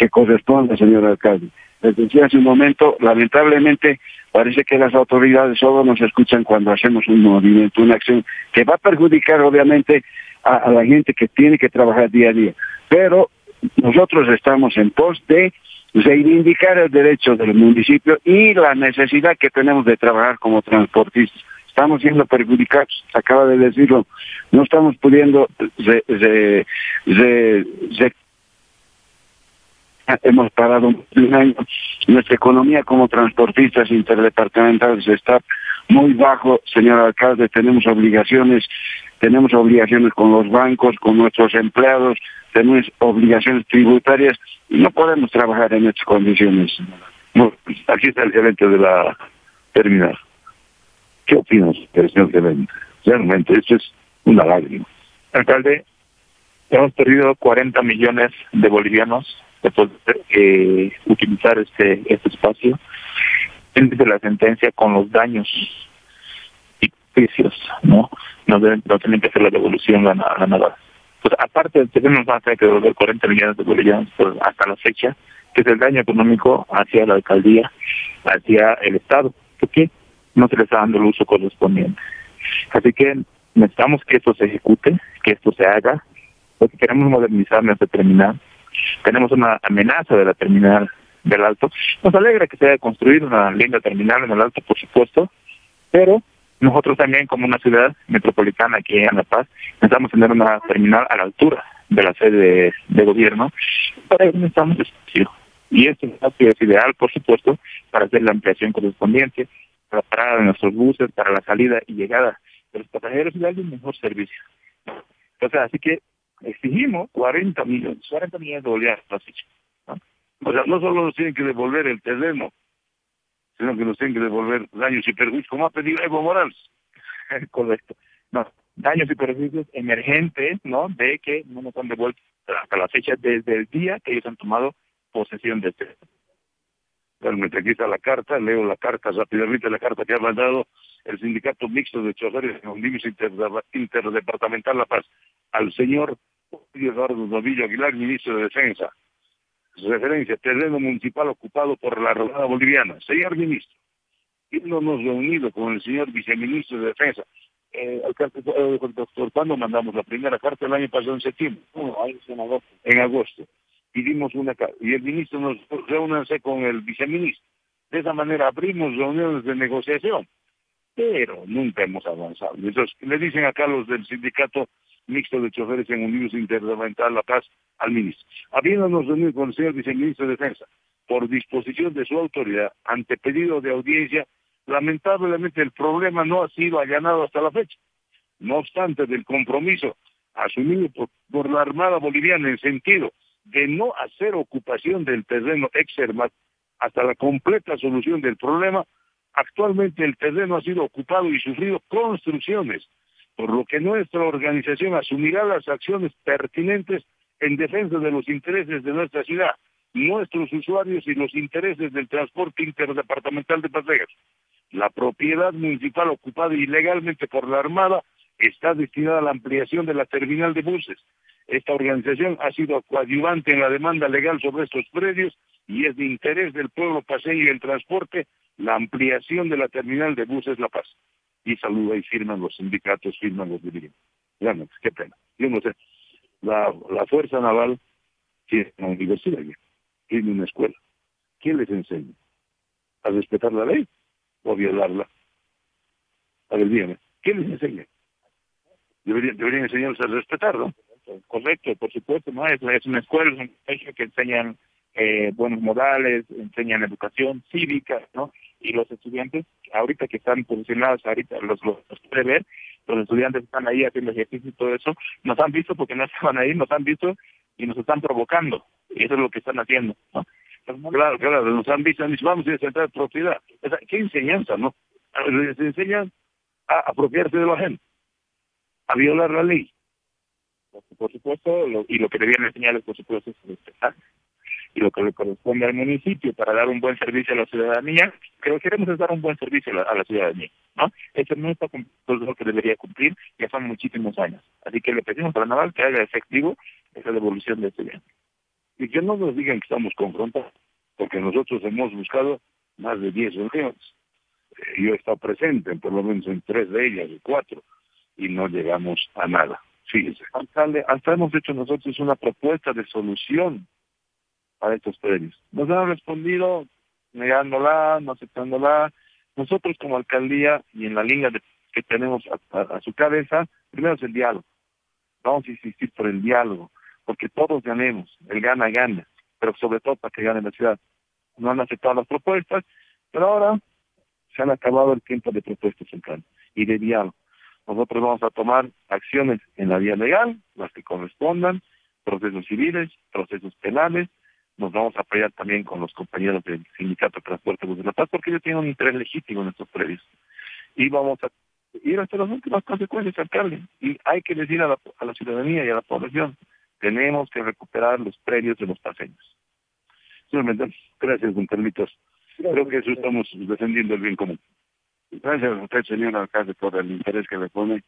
que corresponde, señor alcalde. Les decía hace un momento, lamentablemente parece que las autoridades solo nos escuchan cuando hacemos un movimiento, una acción que va a perjudicar obviamente a, la gente que tiene que trabajar día a día. Pero nosotros estamos en pos de reivindicar el derecho del municipio y la necesidad que tenemos de trabajar como transportistas. Estamos siendo perjudicados, acaba de decirlo, no estamos pudiendo hemos parado un año. Nuestra economía como transportistas interdepartamentales está muy bajo, señor alcalde. Tenemos obligaciones, tenemos obligaciones con los bancos, con nuestros empleados, tenemos obligaciones tributarias y no podemos trabajar en estas condiciones. aquí está el gerente de la terminal. ¿Qué opinas, señor gerente? Realmente, esto es una lágrima. Alcalde, hemos perdido 40 millones de bolivianos de eh, utilizar este, este espacio de la sentencia con los daños precios, ¿no? No, deben, no tienen que hacer la devolución la, la Pues aparte, tenemos más que devolver 40 millones de bolivianos pues, hasta la fecha, que es el daño económico hacia la alcaldía, hacia el Estado, porque no se les está dando el uso correspondiente. Así que necesitamos que esto se ejecute, que esto se haga, porque queremos modernizar nuestra terminal, tenemos una amenaza de la terminal del Alto. Nos alegra que se haya construido una linda terminal en el Alto, por supuesto, pero nosotros también como una ciudad metropolitana aquí en La Paz necesitamos tener una terminal a la altura de la sede de, gobierno. Para eso necesitamos espacio. Y este espacio es ideal, por supuesto, para hacer la ampliación correspondiente, para parar de nuestros buses, para la salida y llegada de los pasajeros y darle un mejor servicio. Entonces, así que exigimos 40 millones, 40 millones de bolivianos ¿no? O sea, no solo nos tienen que devolver el terreno, sino que nos tienen que devolver daños y perjuicios, como ha pedido Evo Morales. [laughs] Correcto. No, daños y perjuicios emergentes, ¿no? De que no nos han devuelto hasta la fecha desde el día que ellos han tomado posesión de este. Realmente aquí está la carta, leo la carta rápidamente, la carta que ha mandado el sindicato mixto de choferes en un límite interdepartamental La Paz al señor Eduardo Novillo Aguilar, ministro de Defensa. Referencia, terreno municipal ocupado por la Armada Boliviana. Señor ministro, hemos reunido con el señor viceministro de Defensa. Eh, el doctor, ¿cuándo mandamos la primera carta? El año pasado en septiembre. No, en agosto. En agosto. Pidimos una. Y el ministro nos reúnanse con el viceministro. De esa manera abrimos reuniones de negociación. Pero nunca hemos avanzado. Entonces, le dicen acá los del sindicato mixto de choferes en Unidos Interdepartamental La Paz al ministro. Habiéndonos reunido con el señor viceministro de Defensa, por disposición de su autoridad, ante pedido de audiencia, lamentablemente el problema no ha sido allanado hasta la fecha. No obstante, del compromiso asumido por, la Armada Boliviana en sentido de no hacer ocupación del terreno externo hasta la completa solución del problema, Actualmente el terreno ha sido ocupado y sufrido construcciones, por lo que nuestra organización asumirá las acciones pertinentes en defensa de los intereses de nuestra ciudad, nuestros usuarios y los intereses del transporte interdepartamental de pasajeros. La propiedad municipal ocupada ilegalmente por la Armada está destinada a la ampliación de la terminal de buses. Esta organización ha sido coadyuvante en la demanda legal sobre estos predios y es de interés del pueblo paseño y el transporte la ampliación de la terminal de buses La Paz. Y saluda y firman los sindicatos, firman los dirigentes. Qué pena. Yo no sé. La, Fuerza Naval tiene una universidad, tiene una escuela. ¿Quién les enseña? ¿A respetar la ley o violarla? A ver, dígame, ¿quién les enseña? Deberían, deberían a respetar, ¿no? Correcto, por supuesto, ¿no? Es, es una escuela, es un colegio que enseñan eh, buenos modales, enseñan educación cívica, ¿no? Y los estudiantes, ahorita que están posicionados, ahorita los, los, puede ver, los estudiantes están ahí haciendo ejercicio y todo eso, nos han visto porque no [laughs] estaban ahí, nos han visto y nos están provocando, y eso es lo que están haciendo, ¿no? Claro, claro, nos han visto, nos vamos a centrar propiedad. ¿Qué enseñanza, no? Les enseñan a apropiarse de la gente, a violar la ley. Por supuesto, lo, y lo que debían enseñarles, por supuesto, es respetar y lo que le corresponde al municipio para dar un buen servicio a la ciudadanía, que lo que queremos es dar un buen servicio a la, a la ciudadanía, ¿no? Eso no está todo lo que debería cumplir, ya son muchísimos años. Así que le pedimos a la Naval que haga efectivo esa devolución de este bien. Y que no nos digan que estamos confrontados, porque nosotros hemos buscado más de 10 reuniones. Eh, yo he estado presente en por lo menos en tres de ellas, de cuatro, y no llegamos a nada. Fíjese. Alcalde, hasta hemos hecho nosotros una propuesta de solución para estos predios. Nos han respondido negándola, no aceptándola. Nosotros como alcaldía y en la línea de, que tenemos a, a, su cabeza, primero es el diálogo. Vamos a insistir por el diálogo, porque todos ganemos, el gana gana, pero sobre todo para que gane la ciudad. No han aceptado las propuestas, pero ahora se han acabado el tiempo de propuestas centrales y de diálogo. Nosotros vamos a tomar acciones en la vía legal, las que correspondan, procesos civiles, procesos penales, nos vamos a apoyar también con los compañeros del Sindicato de Transporte de la Paz, porque ellos tienen un interés legítimo en estos predios. Y vamos a ir hasta las últimas consecuencias, alcalde. Y hay que decir a la, a la ciudadanía y a la población, tenemos que recuperar los predios de los paseños. Gracias, don Carlitos. Creo que eso estamos defendiendo el bien común. Gracias a usted, señor alcalde, por el interés que le pone.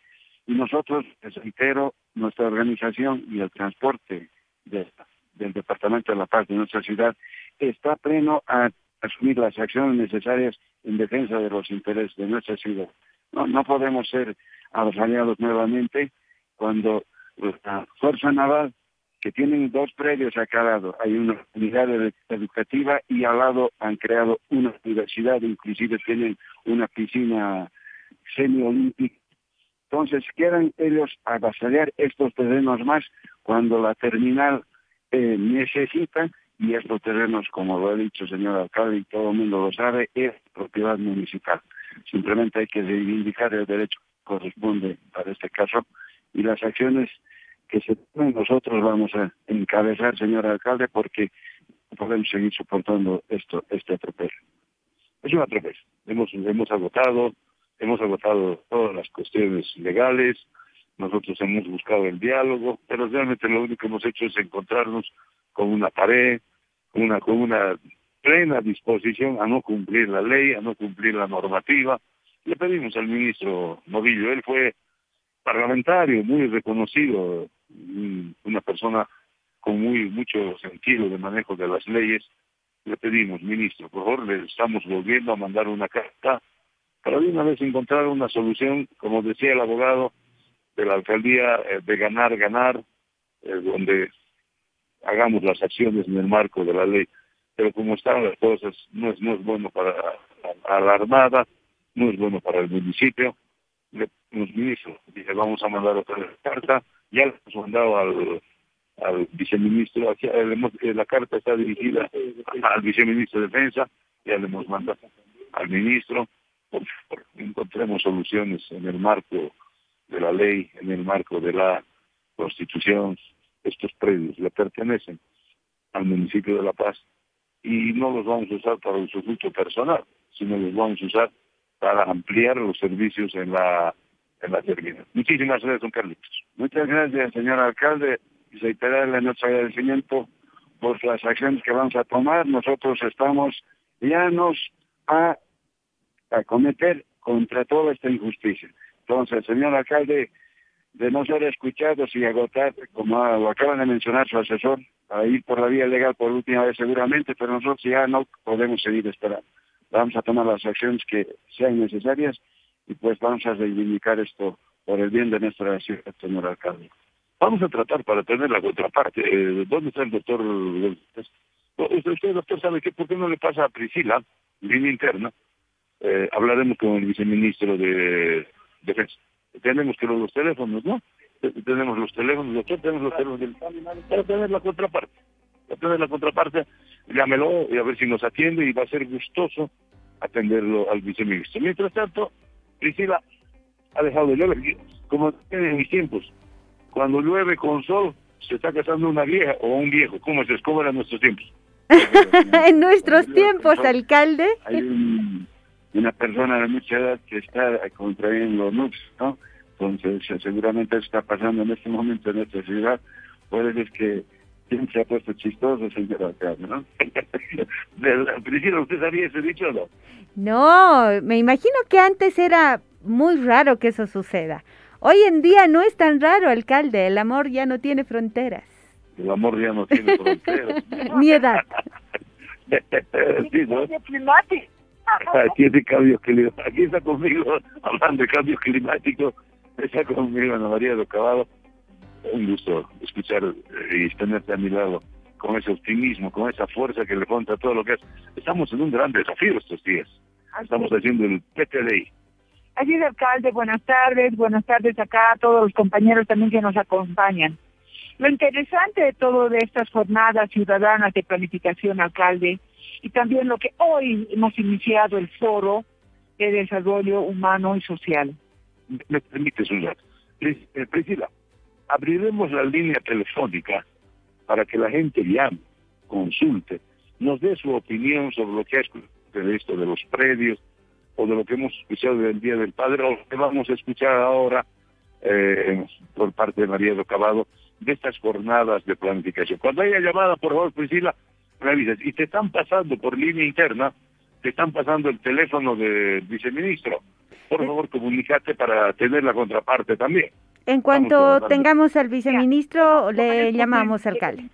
Y nosotros, les reitero, nuestra organización y el transporte de del Departamento de la Paz de nuestra ciudad está pleno a asumir las acciones necesarias en defensa de los intereses de nuestra ciudad. No, no podemos ser avasalados nuevamente cuando la Fuerza Naval, que tienen dos predios a cada lado, hay una unidad educativa y al lado han creado una universidad, inclusive tienen una piscina semiolímpica. Entonces, quieran ellos avasallar estos terrenos más cuando la terminal eh, necesitan, y estos terrenos, como lo ha dicho el señor alcalde y todo el mundo lo sabe, es propiedad municipal. Simplemente hay que reivindicar el derecho que corresponde para este caso y las acciones que se nosotros vamos a encabezar, señor alcalde, porque podemos seguir soportando esto, este atropello. Es un atropello. Hemos, hemos agotado, hemos agotado todas las cuestiones legales, nosotros hemos buscado el diálogo, pero realmente lo único que hemos hecho es encontrarnos con una pared, una, con una plena disposición a no cumplir la ley, a no cumplir la normativa. Le pedimos al ministro Novillo, él fue parlamentario, muy reconocido, una persona con muy mucho sentido de manejo de las leyes. Le pedimos, ministro, por favor, le estamos volviendo a mandar una carta para de una vez encontrar una solución, como decía el abogado, de la alcaldía eh, de ganar, ganar, eh, donde hagamos las acciones en el marco de la ley. Pero como están las cosas, no es, no bueno para la Armada, no es bueno para el municipio. Le, los ministros vamos a mandar otra carta, ya le hemos mandado al, viceministro, aquí, eh, la carta está dirigida al viceministro de Defensa, ya le hemos mandado al ministro, por favor, encontremos soluciones en el marco de la ley, en el marco de la Constitución, estos predios le pertenecen al municipio de La Paz y no los vamos a usar para usufructo personal. sino los vamos a usar para ampliar los servicios en la en la terminal. Muchísimas gracias, don Carlitos. Muchas gracias, señor alcalde, y reiterarle nuestro agradecimiento por las acciones que vamos a tomar. Nosotros estamos llanos a, a cometer contra toda esta injusticia. Entonces, señor alcalde, de no ser escuchados y agotar, como lo acaban de mencionar su asesor, a ir por la vía legal por última vez seguramente, pero nosotros ya no podemos seguir esperando. Vamos a tomar las acciones que sean necesarias y pues vamos a reivindicar esto por el bien de nuestra ciudad, señor alcalde. Vamos a tratar para tener la contraparte. Eh, ¿Dónde está el doctor? Usted, doctor, sabe que por qué no le pasa a Priscila, línea interna, eh, hablaremos con el viceministro de Defensa. Tenemos que los teléfonos, ¿no? Tenemos los teléfonos, doctor, tenemos los teléfonos del para tener la contraparte. Para tener la contraparte, llámelo y a ver si nos atiende y va a ser gustoso atenderlo al viceministro. Mientras tanto, Priscila ha dejado de llover, como en mis tiempos. Cuando llueve con sol, se está casando una vieja o un viejo, como se escoba en nuestros tiempos. [laughs] en nuestros tiempos, alcalde. Hay una persona de mucha edad que está contrayendo NUX, ¿no? Entonces, seguramente está pasando en este momento en esta ciudad. Puede ser que ¿Quién se ha puesto chistoso, señor alcalde, no? [laughs] Priscila, ¿usted sabía ese dicho o no? No, me imagino que antes era muy raro que eso suceda. Hoy en día no es tan raro, alcalde. El amor ya no tiene fronteras. El amor ya no tiene [laughs] fronteras. Ni edad. [laughs] sí, ¿no? Aquí es de cambio climático. Aquí está conmigo, hablando de cambio climático, está conmigo Ana María de Ocabado un gusto escuchar eh, y tenerte a mi lado con ese optimismo, con esa fuerza que le conta todo lo que es. Estamos en un gran desafío estos días. Estamos haciendo el PTDI. Así es, alcalde. Buenas tardes. Buenas tardes acá a todos los compañeros también que nos acompañan. Lo interesante de todo de estas jornadas ciudadanas de planificación, alcalde, y también lo que hoy hemos iniciado el foro de desarrollo humano y social. ¿Me permite, Susana? Eh, Priscila, abriremos la línea telefónica para que la gente llame, consulte, nos dé su opinión sobre lo que ha de esto de los predios o de lo que hemos escuchado del Día del Padre o lo que vamos a escuchar ahora eh, por parte de María de Cabado de estas jornadas de planificación. Cuando haya llamada, por favor, Priscila, me avisas. Y te están pasando por línea interna, te están pasando el teléfono del viceministro. Por favor, comunícate para tener la contraparte también. En cuanto tengamos al viceministro, le llamamos alcalde.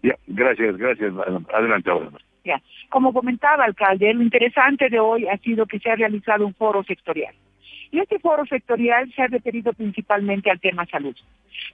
Ya, gracias, gracias. Adelante ahora. Ya, como comentaba alcalde, lo interesante de hoy ha sido que se ha realizado un foro sectorial. Y este foro sectorial se ha referido principalmente al tema salud.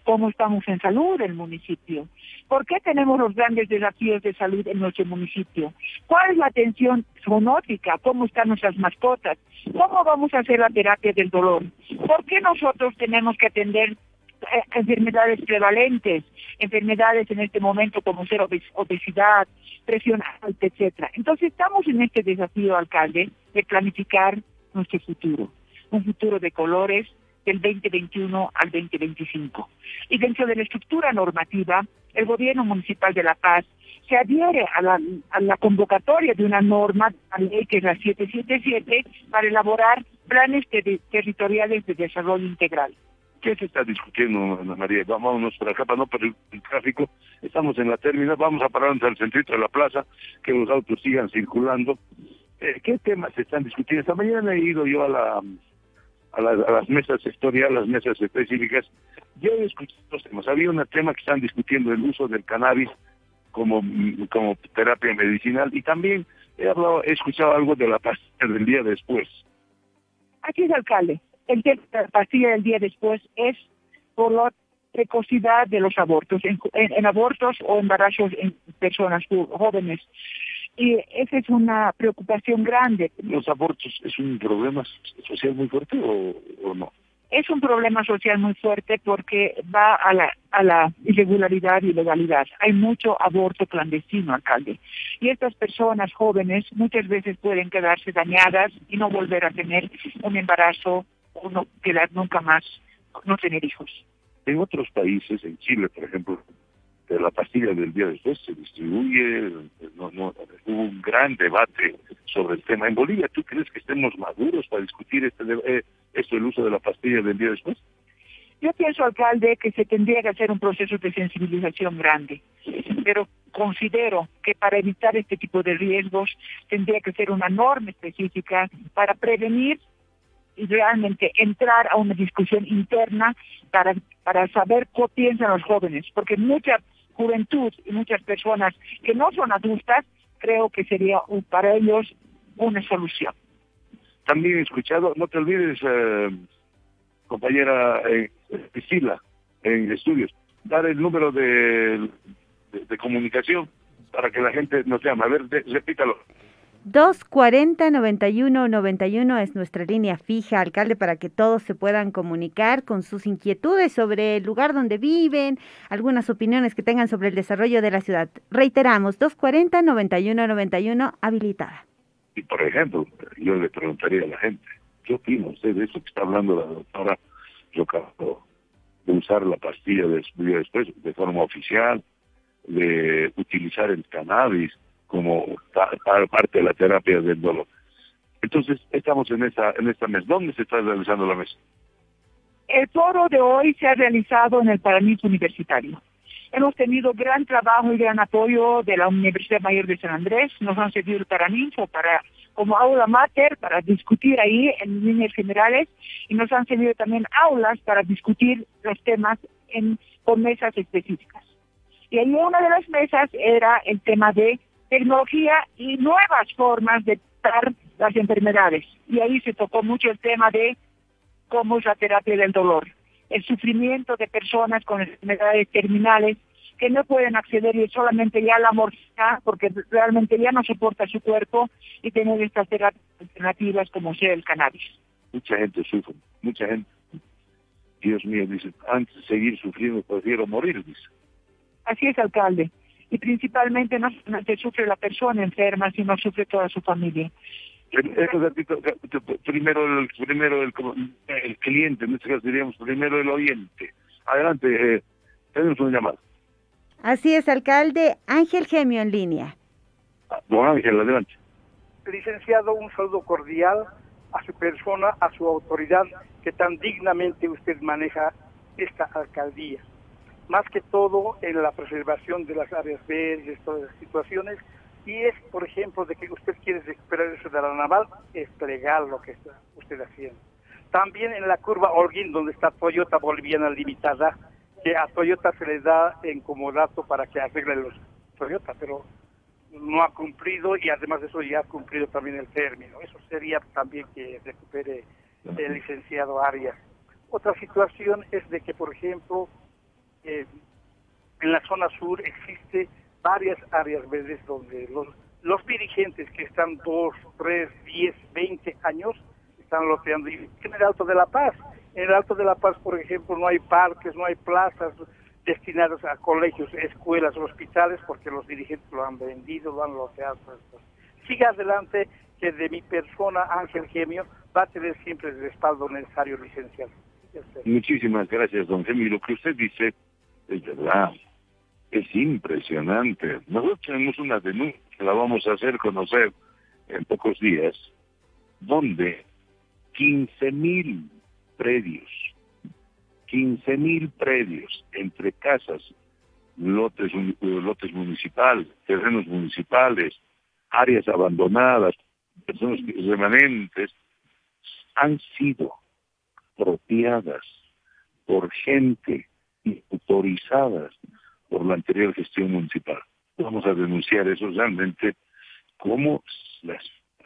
¿Cómo estamos en salud en el municipio? ¿Por qué tenemos los grandes desafíos de salud en nuestro municipio? ¿Cuál es la atención zoonótica? ¿Cómo están nuestras mascotas? ¿Cómo vamos a hacer la terapia del dolor? ¿Por qué nosotros tenemos que atender eh, enfermedades prevalentes, enfermedades en este momento como ser obesidad, presión alta, etcétera. Entonces estamos en este desafío, alcalde, de planificar nuestro futuro un futuro de colores del 2021 al 2025. Y dentro de la estructura normativa, el gobierno municipal de La Paz se adhiere a la, a la convocatoria de una norma, la ley que es la 777, para elaborar planes territoriales de desarrollo integral. ¿Qué se está discutiendo, Ana María? Vámonos por acá para no perder el tráfico. Estamos en la terminal, vamos a pararnos al centrito de la plaza, que los autos sigan circulando. Eh, ¿Qué temas se están discutiendo? Esta mañana he ido yo a la a, las mesas sectoriales, las mesas específicas, yo he escuchado los temas. Había un tema que están discutiendo el uso del cannabis como, como terapia medicinal y también he, hablado, he escuchado algo de la pastilla del día después. Aquí es alcalde. El tema de la pastilla del día después es por la precocidad de los abortos, en abortos o embarazos en personas jóvenes. Y esa es una preocupación grande. ¿Los abortos es un problema social muy fuerte o, no? Es un problema social muy fuerte porque va a la, a la irregularidad y ilegalidad. Hay mucho aborto clandestino, alcalde. Y estas personas jóvenes muchas veces pueden quedarse dañadas y no volver a tener un embarazo o no quedar nunca más, no tener hijos. En otros países, en Chile, por ejemplo, de la pastilla del día después se distribuye, no, no, hubo un gran debate sobre el tema. ¿En Bolivia tú crees que estemos maduros para discutir este eh, esto, el uso de la pastilla del día después? Yo pienso, alcalde, que se tendría que hacer un proceso de sensibilización grande, pero considero que para evitar este tipo de riesgos tendría que ser una norma específica para prevenir y realmente entrar a una discusión interna para, para saber qué piensan los jóvenes, porque mucha juventud y muchas personas que no son adultas, creo que sería para ellos una solución. También he escuchado, no te olvides, eh, compañera eh, en estudios, dar el número de, de, comunicación para que la gente nos llame. A ver, repítalo. 240-9191 es nuestra línea fija, alcalde, para que todos se puedan comunicar con sus inquietudes sobre el lugar donde viven, algunas opiniones que tengan sobre el desarrollo de la ciudad. Reiteramos, 240-9191 habilitada. Y por ejemplo, yo le preguntaría a la gente, ¿qué opina usted de eso que está hablando la doctora Yocato? De usar la pastilla de después de forma oficial, de utilizar el cannabis, como parte de la terapia del dolor. Entonces, estamos en esta, en esta mesa. ¿Dónde se está realizando la mesa? El foro de hoy se ha realizado en el Paraninfo Universitario. Hemos tenido gran trabajo y gran apoyo de la Universidad Mayor de San Andrés. Nos han servido el Paraninfo para, como aula mater para discutir ahí en líneas generales y nos han servido también aulas para discutir los temas en, con mesas específicas. Y ahí una de las mesas era el tema de tecnología y nuevas formas de tratar las enfermedades. Y ahí se tocó mucho el tema de cómo es la terapia del dolor, el sufrimiento de personas con enfermedades terminales que no pueden acceder solamente ya a la morfina porque realmente ya no soporta su cuerpo y tener estas terapias alternativas como sea el cannabis. Mucha gente sufre, mucha gente. Dios mío, dice, antes de seguir sufriendo prefiero morir, dice. Así es, alcalde y principalmente no solamente sufre la persona enferma, sino sufre toda su familia. Primero el, primero el, el cliente, en este caso diríamos primero el oyente. Adelante, eh, tenemos una llamada. Así es, alcalde Ángel Gemio en línea. Ah, don Ángel, adelante. Licenciado, un saludo cordial a su persona, a su autoridad, que tan dignamente usted maneja esta alcaldía más que todo en la preservación de las áreas verdes, todas las situaciones, y es, por ejemplo, de que usted quiere recuperar eso de la naval, es legal lo que está usted haciendo. También en la curva Holguín, donde está Toyota Boliviana Limitada, que a Toyota se le da en como dato para que arregle los Toyota, pero no ha cumplido y además de eso ya ha cumplido también el término. Eso sería también que recupere el licenciado Arias. Otra situación es de que, por ejemplo, en la zona sur existe varias áreas verdes donde los, los dirigentes que están dos, tres, diez, veinte años están loteando. Y en el Alto de la Paz, en el Alto de la Paz, por ejemplo, no hay parques, no hay plazas destinadas a colegios, escuelas, hospitales, porque los dirigentes lo han vendido, lo han loteado. Siga adelante, que de mi persona, Ángel Gemio, va a tener siempre el respaldo necesario, licenciado. Muchísimas gracias, don Gemio. Lo que usted dice es verdad, es impresionante. Nosotros tenemos una denuncia la vamos a hacer conocer en pocos días, donde 15 mil predios, 15 mil predios entre casas, lotes, lotes municipales, terrenos municipales, áreas abandonadas, personas remanentes, han sido apropiadas por gente autorizadas por la anterior gestión municipal. Vamos a denunciar eso realmente como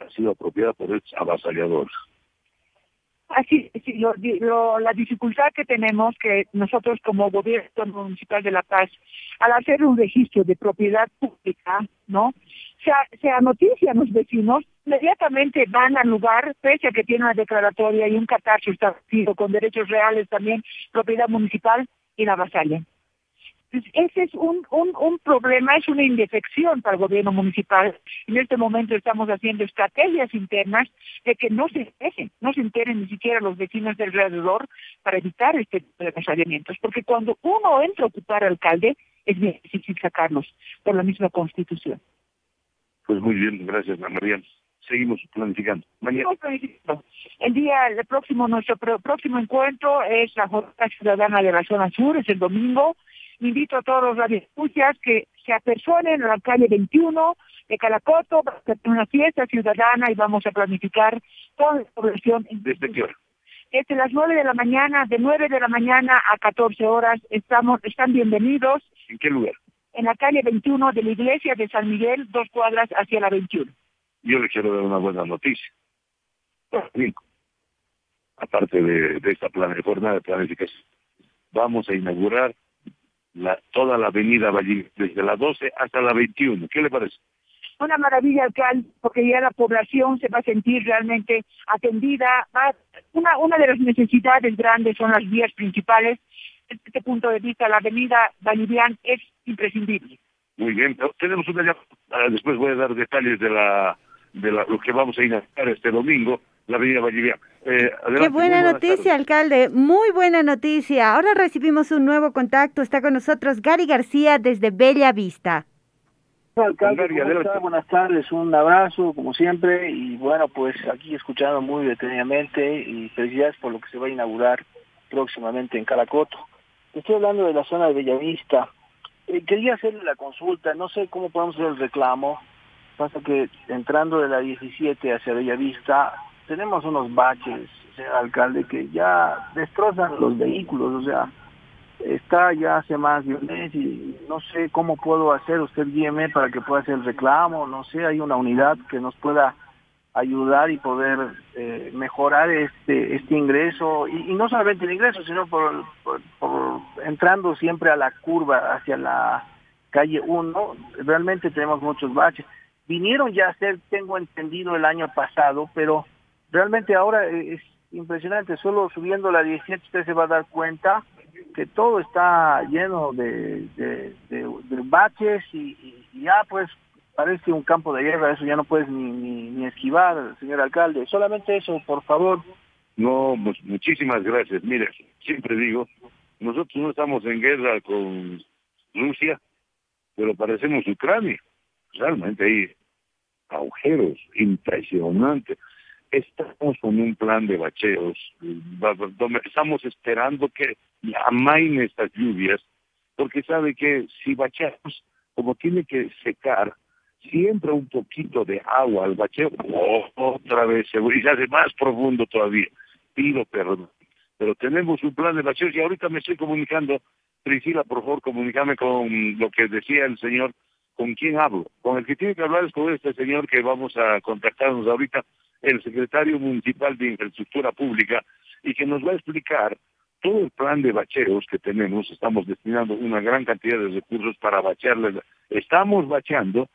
ha sido apropiada por el avasallador. Así, sí, la dificultad que tenemos que nosotros como gobierno municipal de La Paz, al hacer un registro de propiedad pública, ¿no? Se, se anotician los vecinos, inmediatamente van al lugar, pese a que tiene una declaratoria y un catarzo establecido con derechos reales también, propiedad municipal, y la avasallan. ese es un, un, problema, es una indefección para el gobierno municipal. En este momento estamos haciendo estrategias internas de que no se enteren, no se enteren ni siquiera los vecinos del alrededor para evitar este tipo de avasallamientos. Porque cuando uno entra a ocupar alcalde, es bien difícil sacarlos por la misma constitución. Pues muy bien, gracias, María. Seguimos planificando. Mañana. El día, el próximo, nuestro próximo encuentro es la Jornada Ciudadana de la Zona Sur, es el domingo. Invito a todos los radioescuchas que se apersonen a la calle 21 de Calacoto para hacer una fiesta ciudadana y vamos a planificar toda la población. ¿Desde qué hora? Desde las 9 de la mañana, de 9 de la mañana a 14 horas, estamos, están bienvenidos. ¿En qué lugar? En la calle 21 de la iglesia de San Miguel, dos cuadras hacia la 21. Yo le quiero dar una buena noticia. Aparte de, de esta jornada de planificación, vamos a inaugurar la, toda la avenida Valle, desde la 12 hasta la 21. ¿Qué le parece? una maravilla, alcalde, porque ya la población se va a sentir realmente atendida. Una, una de las necesidades grandes son las vías principales. Desde este punto de vista, la avenida Vallivian es imprescindible. Muy bien, tenemos una ya, ah, después voy a dar detalles de la de lo que vamos a inaugurar este domingo, la avenida Vallivian. Eh, Qué buena noticia, alcalde, muy buena noticia. Ahora recibimos un nuevo contacto, está con nosotros Gary García desde Bella Vista. Alcalde, Buenas tardes, un abrazo como siempre y bueno, pues aquí escuchando muy detenidamente y felicidades por lo que se va a inaugurar próximamente en Calacoto. Estoy hablando de la zona de Bellavista. Eh, quería hacerle la consulta, no sé cómo podemos hacer el reclamo. Pasa que entrando de la 17 hacia Bellavista tenemos unos baches, señor alcalde, que ya destrozan los vehículos, o sea, está ya hace más de un mes y no sé cómo puedo hacer, usted guíeme para que pueda hacer el reclamo, no sé, hay una unidad que nos pueda ayudar y poder eh, mejorar este este ingreso y, no solamente el ingreso sino por, por, entrando siempre a la curva hacia la calle 1 realmente tenemos muchos baches vinieron ya a ser tengo entendido el año pasado pero realmente ahora es impresionante solo subiendo la 17 usted se va a dar cuenta que todo está lleno de, de, baches y, ya pues parece un campo de guerra, eso ya no puedes ni, ni, esquivar, señor alcalde. Solamente eso, por favor. No, pues, muchísimas gracias. Mire, siempre digo, nosotros no estamos en guerra con Rusia, pero parecemos Ucrania. Realmente hay agujeros impresionantes estamos con un plan de bacheos, estamos esperando que amaine estas lluvias, porque sabe que si bacheamos, como tiene que secar, siempre un poquito de agua al bacheo, otra vez se y se hace más profundo todavía. Pido perdón. Pero tenemos un plan de bacheos y ahorita me estoy comunicando, Priscila, por favor, comunícame con lo que decía el señor, con quién hablo. Con el que tiene que hablar es con este señor que vamos a contactarnos ahorita el secretario municipal de Infraestructura Pública y que nos va a explicar todo el plan de bacheos que tenemos. Estamos destinando una gran cantidad de recursos para bachearles. Estamos bacheando,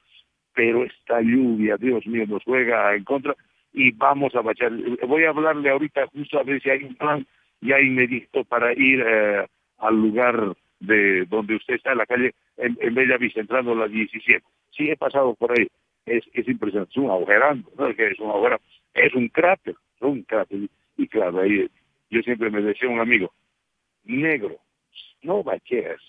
pero esta lluvia, Dios mío, nos juega en contra y vamos a bachear. Voy a hablarle ahorita justo a ver si hay un plan ya inmediato para ir eh, al lugar de donde usted está, en la calle, en, Bella Vista, entrando a las 17. Sí, he pasado por ahí. Es, es impresionante. Es un agujerando, ¿no? Es que es un agujerando es un cráter, un cráter. Y claro, ahí yo siempre me decía un amigo, negro, no bacheas.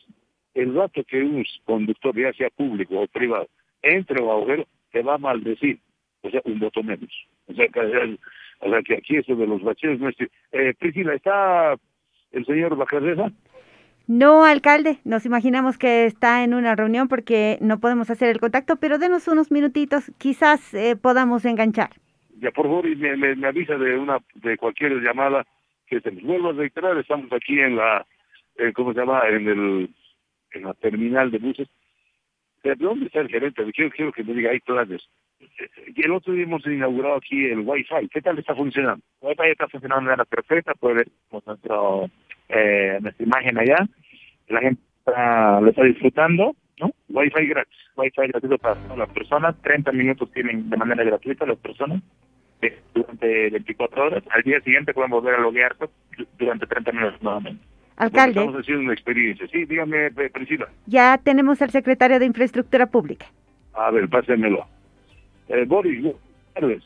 El rato que un conductor, ya sea público o privado, entre o agujero, te va a maldecir. O sea, un voto menos. O sea, que, o sea, que aquí eso de los bacheos no es... Eh, Priscila, ¿está el señor Bacarreza? No, alcalde, nos imaginamos que está en una reunión porque no podemos hacer el contacto, pero denos unos minutitos, quizás eh, podamos enganchar. Ya por favor me, me, avisa de una de cualquier llamada que se vuelva a reiterar. Estamos aquí en la eh, cómo se llama en el en la terminal de buses. ¿de dónde está el gerente? quiero, quiero que me diga hay planes. y el otro día hemos inaugurado aquí el Wi-Fi ¿qué tal está funcionando? el Wi-Fi está funcionando de manera perfecta puede ver nuestro, eh, nuestra imagen allá la gente lo está disfrutando ¿no? Wi-Fi gratis. Wi-Fi gratuito para todas las personas. 30 minutos tienen de manera gratuita las personas durante 24 horas. Al día siguiente pueden volver a loguear durante 30 minutos nuevamente. Alcalde. Estamos haciendo una experiencia. Sí, dígame, Priscila. Ya tenemos al secretario de Infraestructura Pública. A ver, pásenmelo. Eh, Boris, buenas tardes.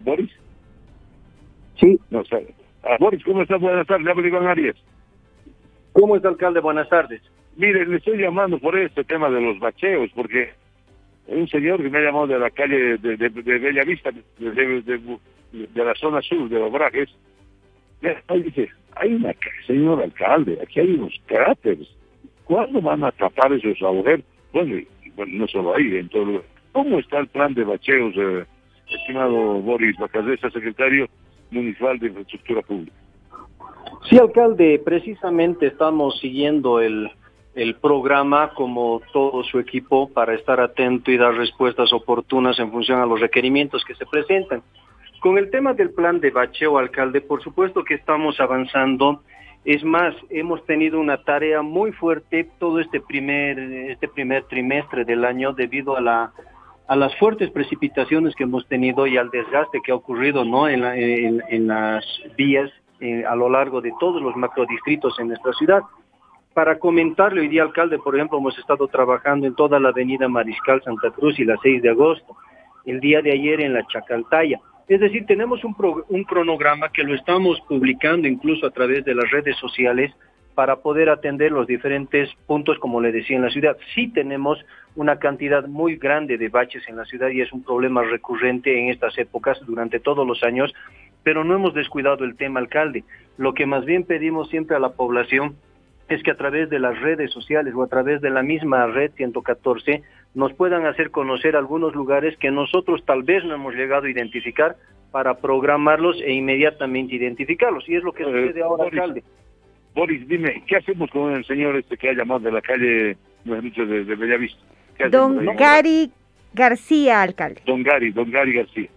¿Boris? Sí. No, sabe. Ah, Boris, ¿cómo estás? Buenas tardes. Hablo Iván Arias. ¿Cómo está, alcalde? Buenas tardes. Mire, le estoy llamando por este tema de los bacheos, porque un señor que me ha llamado de la calle de, de, de Bella Vista, de, de, la zona sur de Obrajes. Ahí dice, hay una, señor alcalde, aquí hay unos cráteres. ¿Cuándo van a tapar esos agujeros? Bueno, no solo ahí, en todo lugar. ¿Cómo está el plan de bacheos, eh, estimado Boris Bacadesa, secretario municipal de Infraestructura Pública? Sí, alcalde, precisamente estamos siguiendo el, el programa como todo su equipo para estar atento y dar respuestas oportunas en función a los requerimientos que se presentan. Con el tema del plan de bacheo, alcalde, por supuesto que estamos avanzando. Es más, hemos tenido una tarea muy fuerte todo este primer, este primer trimestre del año debido a la a las fuertes precipitaciones que hemos tenido y al desgaste que ha ocurrido ¿no? en, en, las vías eh, a lo largo de todos los macrodistritos en nuestra ciudad. Para comentarle, hoy día, alcalde, por ejemplo, hemos estado trabajando en toda la avenida Mariscal Santa Cruz y la 6 de agosto, el día de ayer en la Chacaltaya. Es decir, tenemos un, un cronograma que lo estamos publicando incluso a través de las redes sociales para poder atender los diferentes puntos, como le decía, en la ciudad. Sí tenemos una cantidad muy grande de baches en la ciudad y es un problema recurrente en estas épocas durante todos los años, pero no hemos descuidado el tema alcalde. Lo que más bien pedimos siempre a la población es que a través de las redes sociales o a través de la misma red 114 nos puedan hacer conocer algunos lugares que nosotros tal vez no hemos llegado a identificar para programarlos e inmediatamente identificarlos. Y es lo que eh, sucede ahora, alcalde. Boris, dime, ¿qué hacemos con el señor este que ha llamado de la calle, no dicho, de, de Bellavista? Don Gary García, alcalde. Don Gary, don Gary García.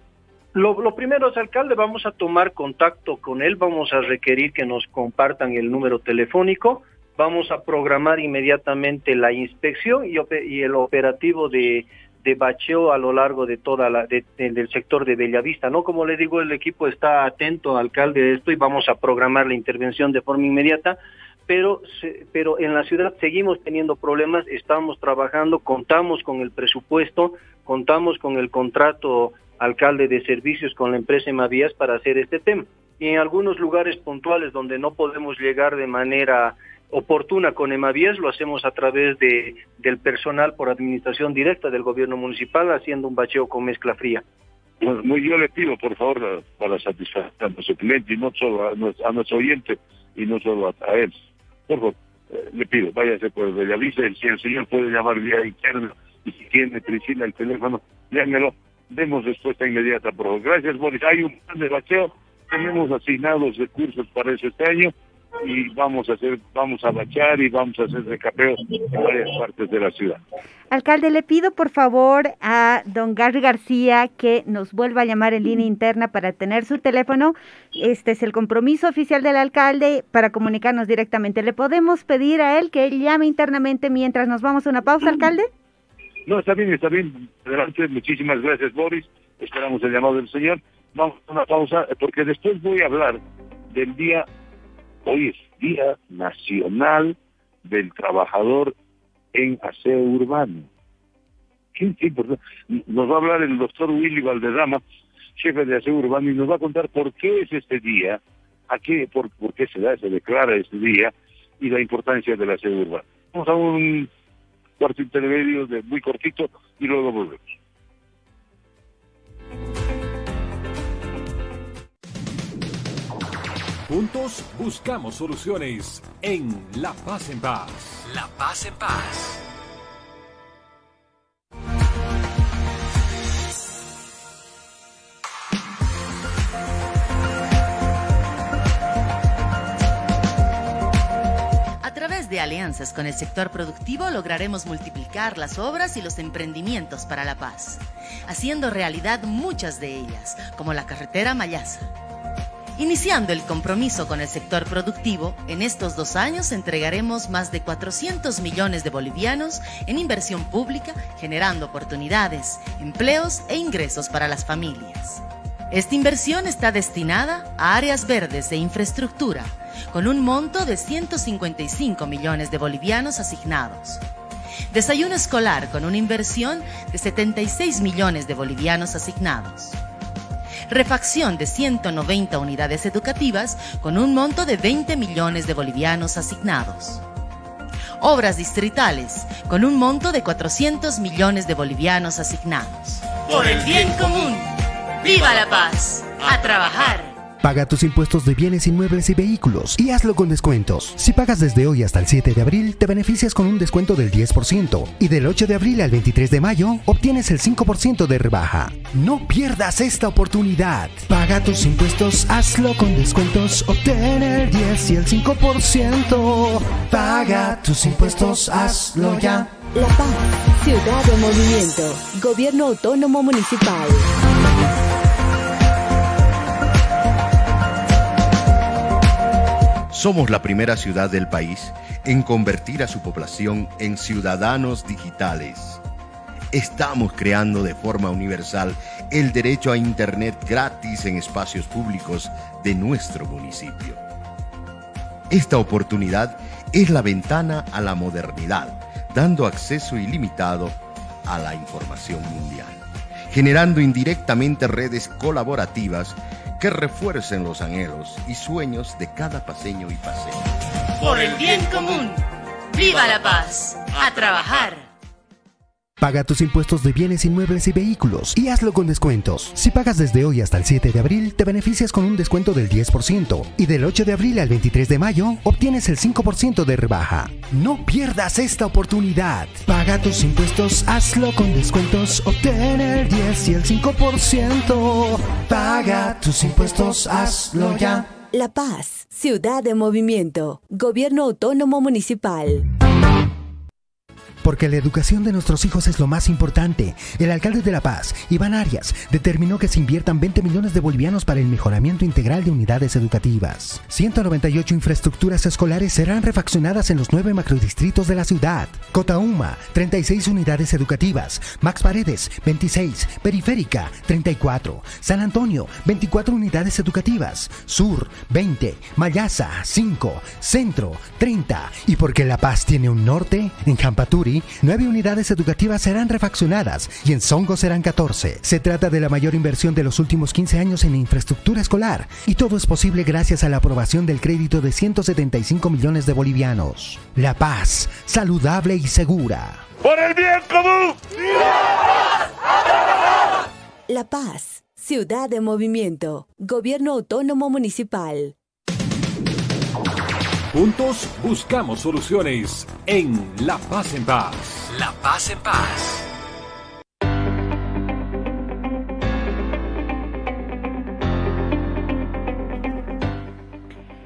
Lo, lo, primero es, alcalde, vamos a tomar contacto con él, vamos a requerir que nos compartan el número telefónico, vamos a programar inmediatamente la inspección y, el operativo de, de bacheo a lo largo de toda la del sector de Bellavista, ¿no? Como le digo, el equipo está atento, alcalde, de esto y vamos a programar la intervención de forma inmediata, pero pero en la ciudad seguimos teniendo problemas, estamos trabajando, contamos con el presupuesto, contamos con el contrato alcalde de servicios con la empresa Emavías para hacer este tema. Y en algunos lugares puntuales donde no podemos llegar de manera oportuna con Emavías, lo hacemos a través de, del personal por administración directa del gobierno municipal, haciendo un bacheo con mezcla fría. muy, yo le pido, por favor, para satisfacer a nuestro cliente y no solo a, nuestro oyente y no solo a, él. Por favor, eh, le pido, váyase por Bellavista, si el señor puede llamar vía interna y si tiene Priscila el teléfono, llámelo, demos respuesta inmediata, por favor. Gracias, Boris. Hay un plan de bacheo, tenemos asignados recursos para ese año y vamos a hacer, vamos a bachar y vamos a hacer recapeos en varias partes de la ciudad. Alcalde, le pido por favor a don Gary García que nos vuelva a llamar en línea interna para tener su teléfono. Este es el compromiso oficial del alcalde para comunicarnos directamente. ¿Le podemos pedir a él que él llame internamente mientras nos vamos a una pausa, alcalde? No, está bien, está bien. Adelante, muchísimas gracias, Boris. Esperamos el llamado del señor. Vamos a una pausa porque después voy a hablar del día Hoy es Día Nacional del Trabajador en Aseo Urbano. ¿Qué, Nos va a hablar el doctor Willy Valderrama, jefe de Aseo Urbano, y nos va a contar por qué es este día, a qué, por, qué se da, se declara este día y la importancia del aseo urbano. Vamos a un cuarto intermedio de muy cortito y luego volvemos. Juntos buscamos soluciones en La Paz en Paz. La Paz en Paz. A través de alianzas con el sector productivo lograremos multiplicar las obras y los emprendimientos para la paz, haciendo realidad muchas de ellas, como la carretera Mayasa Iniciando el compromiso con el sector productivo, en estos dos años entregaremos más de 400 millones de bolivianos en inversión pública, generando oportunidades, empleos e ingresos para las familias. Esta inversión está destinada a áreas verdes de infraestructura, con un monto de 155 millones de bolivianos asignados. Desayuno escolar con una inversión de 76 millones de bolivianos asignados refacción de 190 unidades educativas con un monto de 20 millones de bolivianos asignados. Obras distritales con un monto de 400 millones de bolivianos asignados. Por el bien común. ¡Viva la paz! A trabajar. Paga tus impuestos de bienes inmuebles y vehículos y hazlo con descuentos. Si pagas desde hoy hasta el 7 de abril, te beneficias con un descuento del 10% y del 8 de abril al 23 de mayo obtienes el 5% de rebaja. No pierdas esta oportunidad. Paga tus impuestos, hazlo con descuentos, obtén el 10 y el 5%. Paga tus impuestos, hazlo ya. La Paz, Ciudad de Movimiento, Gobierno Autónomo Municipal. Somos la primera ciudad del país en convertir a su población en ciudadanos digitales. Estamos creando de forma universal el derecho a Internet gratis en espacios públicos de nuestro municipio. Esta oportunidad es la ventana a la modernidad, dando acceso ilimitado a la información mundial, generando indirectamente redes colaborativas que refuercen los anhelos y sueños de cada paseño y paseño. Por el bien común. ¡Viva la paz! ¡A trabajar! Paga tus impuestos de bienes inmuebles y vehículos y hazlo con descuentos. Si pagas desde hoy hasta el 7 de abril, te beneficias con un descuento del 10% y del 8 de abril al 23 de mayo obtienes el 5% de rebaja. No pierdas esta oportunidad. Paga tus impuestos, hazlo con descuentos, obtén el 10 y el 5%. Paga tus impuestos, hazlo ya. La Paz, Ciudad de Movimiento, Gobierno Autónomo Municipal. Porque la educación de nuestros hijos es lo más importante. El alcalde de La Paz, Iván Arias, determinó que se inviertan 20 millones de bolivianos para el mejoramiento integral de unidades educativas. 198 infraestructuras escolares serán refaccionadas en los nueve macrodistritos de la ciudad. Cotauma, 36 unidades educativas. Max Paredes, 26. Periférica, 34. San Antonio, 24 unidades educativas. Sur, 20. Mayasa, 5. Centro, 30. Y porque La Paz tiene un norte, en Jampaturi, nueve unidades educativas serán refaccionadas y en Songo serán 14. Se trata de la mayor inversión de los últimos 15 años en infraestructura escolar y todo es posible gracias a la aprobación del crédito de 175 millones de bolivianos. La paz, saludable y segura. ¡Por el bien común! La Paz, Ciudad de Movimiento, Gobierno Autónomo Municipal. Juntos buscamos soluciones en La Paz en Paz. La Paz en Paz.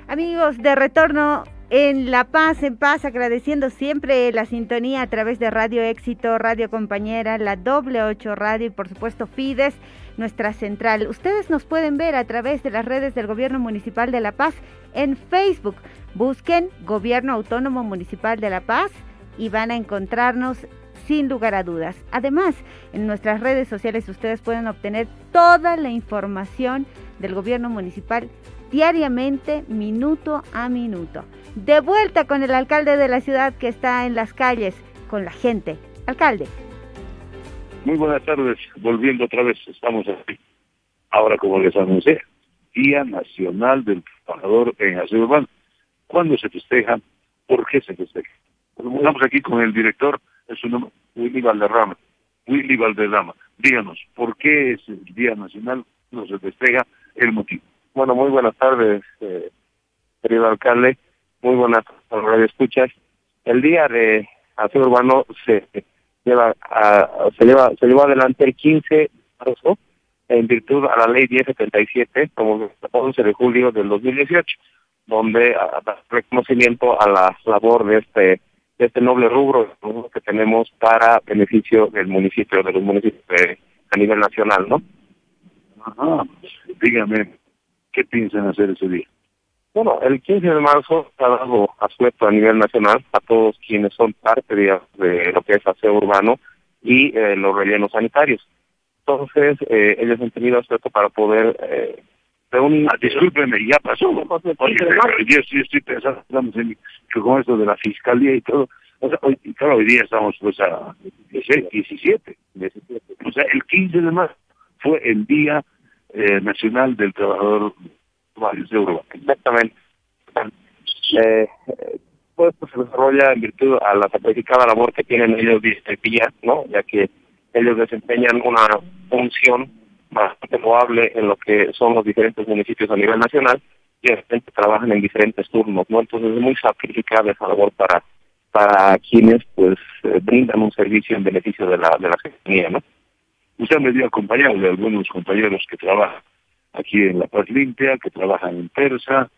Amigos, de retorno en La Paz, en Paz, agradeciendo siempre la sintonía a través de Radio Éxito, Radio Compañera, la Doble 8 Radio y por supuesto Fides, nuestra central. Ustedes nos pueden ver a través de las redes del Gobierno Municipal de La Paz en Facebook. Busquen Gobierno Autónomo Municipal de La Paz y van a encontrarnos sin lugar a dudas. Además, en nuestras redes sociales ustedes pueden obtener toda la información del gobierno municipal diariamente, minuto a minuto. De vuelta con el alcalde de la ciudad que está en las calles, con la gente. Alcalde. Muy buenas tardes, volviendo otra vez, estamos aquí. Ahora, como les anuncié, Día Nacional del Trabajador en Aseo Urbano. ¿Cuándo se festeja? ¿Por qué se festeja? Estamos aquí con el director, es su nombre, Willy Valderrama. Willy Valderrama, díganos, ¿por qué es el Día Nacional? No se festeja el motivo. Bueno, muy buenas tardes, eh, querido alcalde. Muy buenas radio escuchas. El día de aseo urbano se lleva a, se lleva se llevó adelante el 15 de marzo en virtud a la ley 1077 como el 11 de julio del 2018 donde da reconocimiento a la labor de este de este noble rubro que tenemos para beneficio del municipio de los municipios a nivel nacional no Ajá. dígame qué piensan hacer ese día bueno, el 15 de marzo ha dado asueto a nivel nacional a todos quienes son parte de lo que es aseo urbano y eh, los rellenos sanitarios. Entonces, eh, ellos han tenido asueto para poder eh, reunir... Ah, discúlpeme, ya pasó. Oye, pero yo sí estoy pensando en, que con esto de la fiscalía y todo, o sea, hoy, claro, hoy día estamos pues a 16, 17. O sea, el 15 de marzo fue el día eh, Nacional del Trabajador de Uruguay. Exactamente. Eh, todo esto se desarrolla en virtud a la sacrificada labor que tienen ellos día, ¿no? Ya que ellos desempeñan una función bastante loable en lo que son los diferentes municipios a nivel nacional y de repente trabajan en diferentes turnos, ¿no? Entonces es muy sacrificada esa labor para para quienes pues eh, brindan un servicio en beneficio de la de la ciudadanía, ¿no? Usted me dio acompañado de algunos compañeros que trabajan aquí en La Paz Limpia, que trabajan en Persa,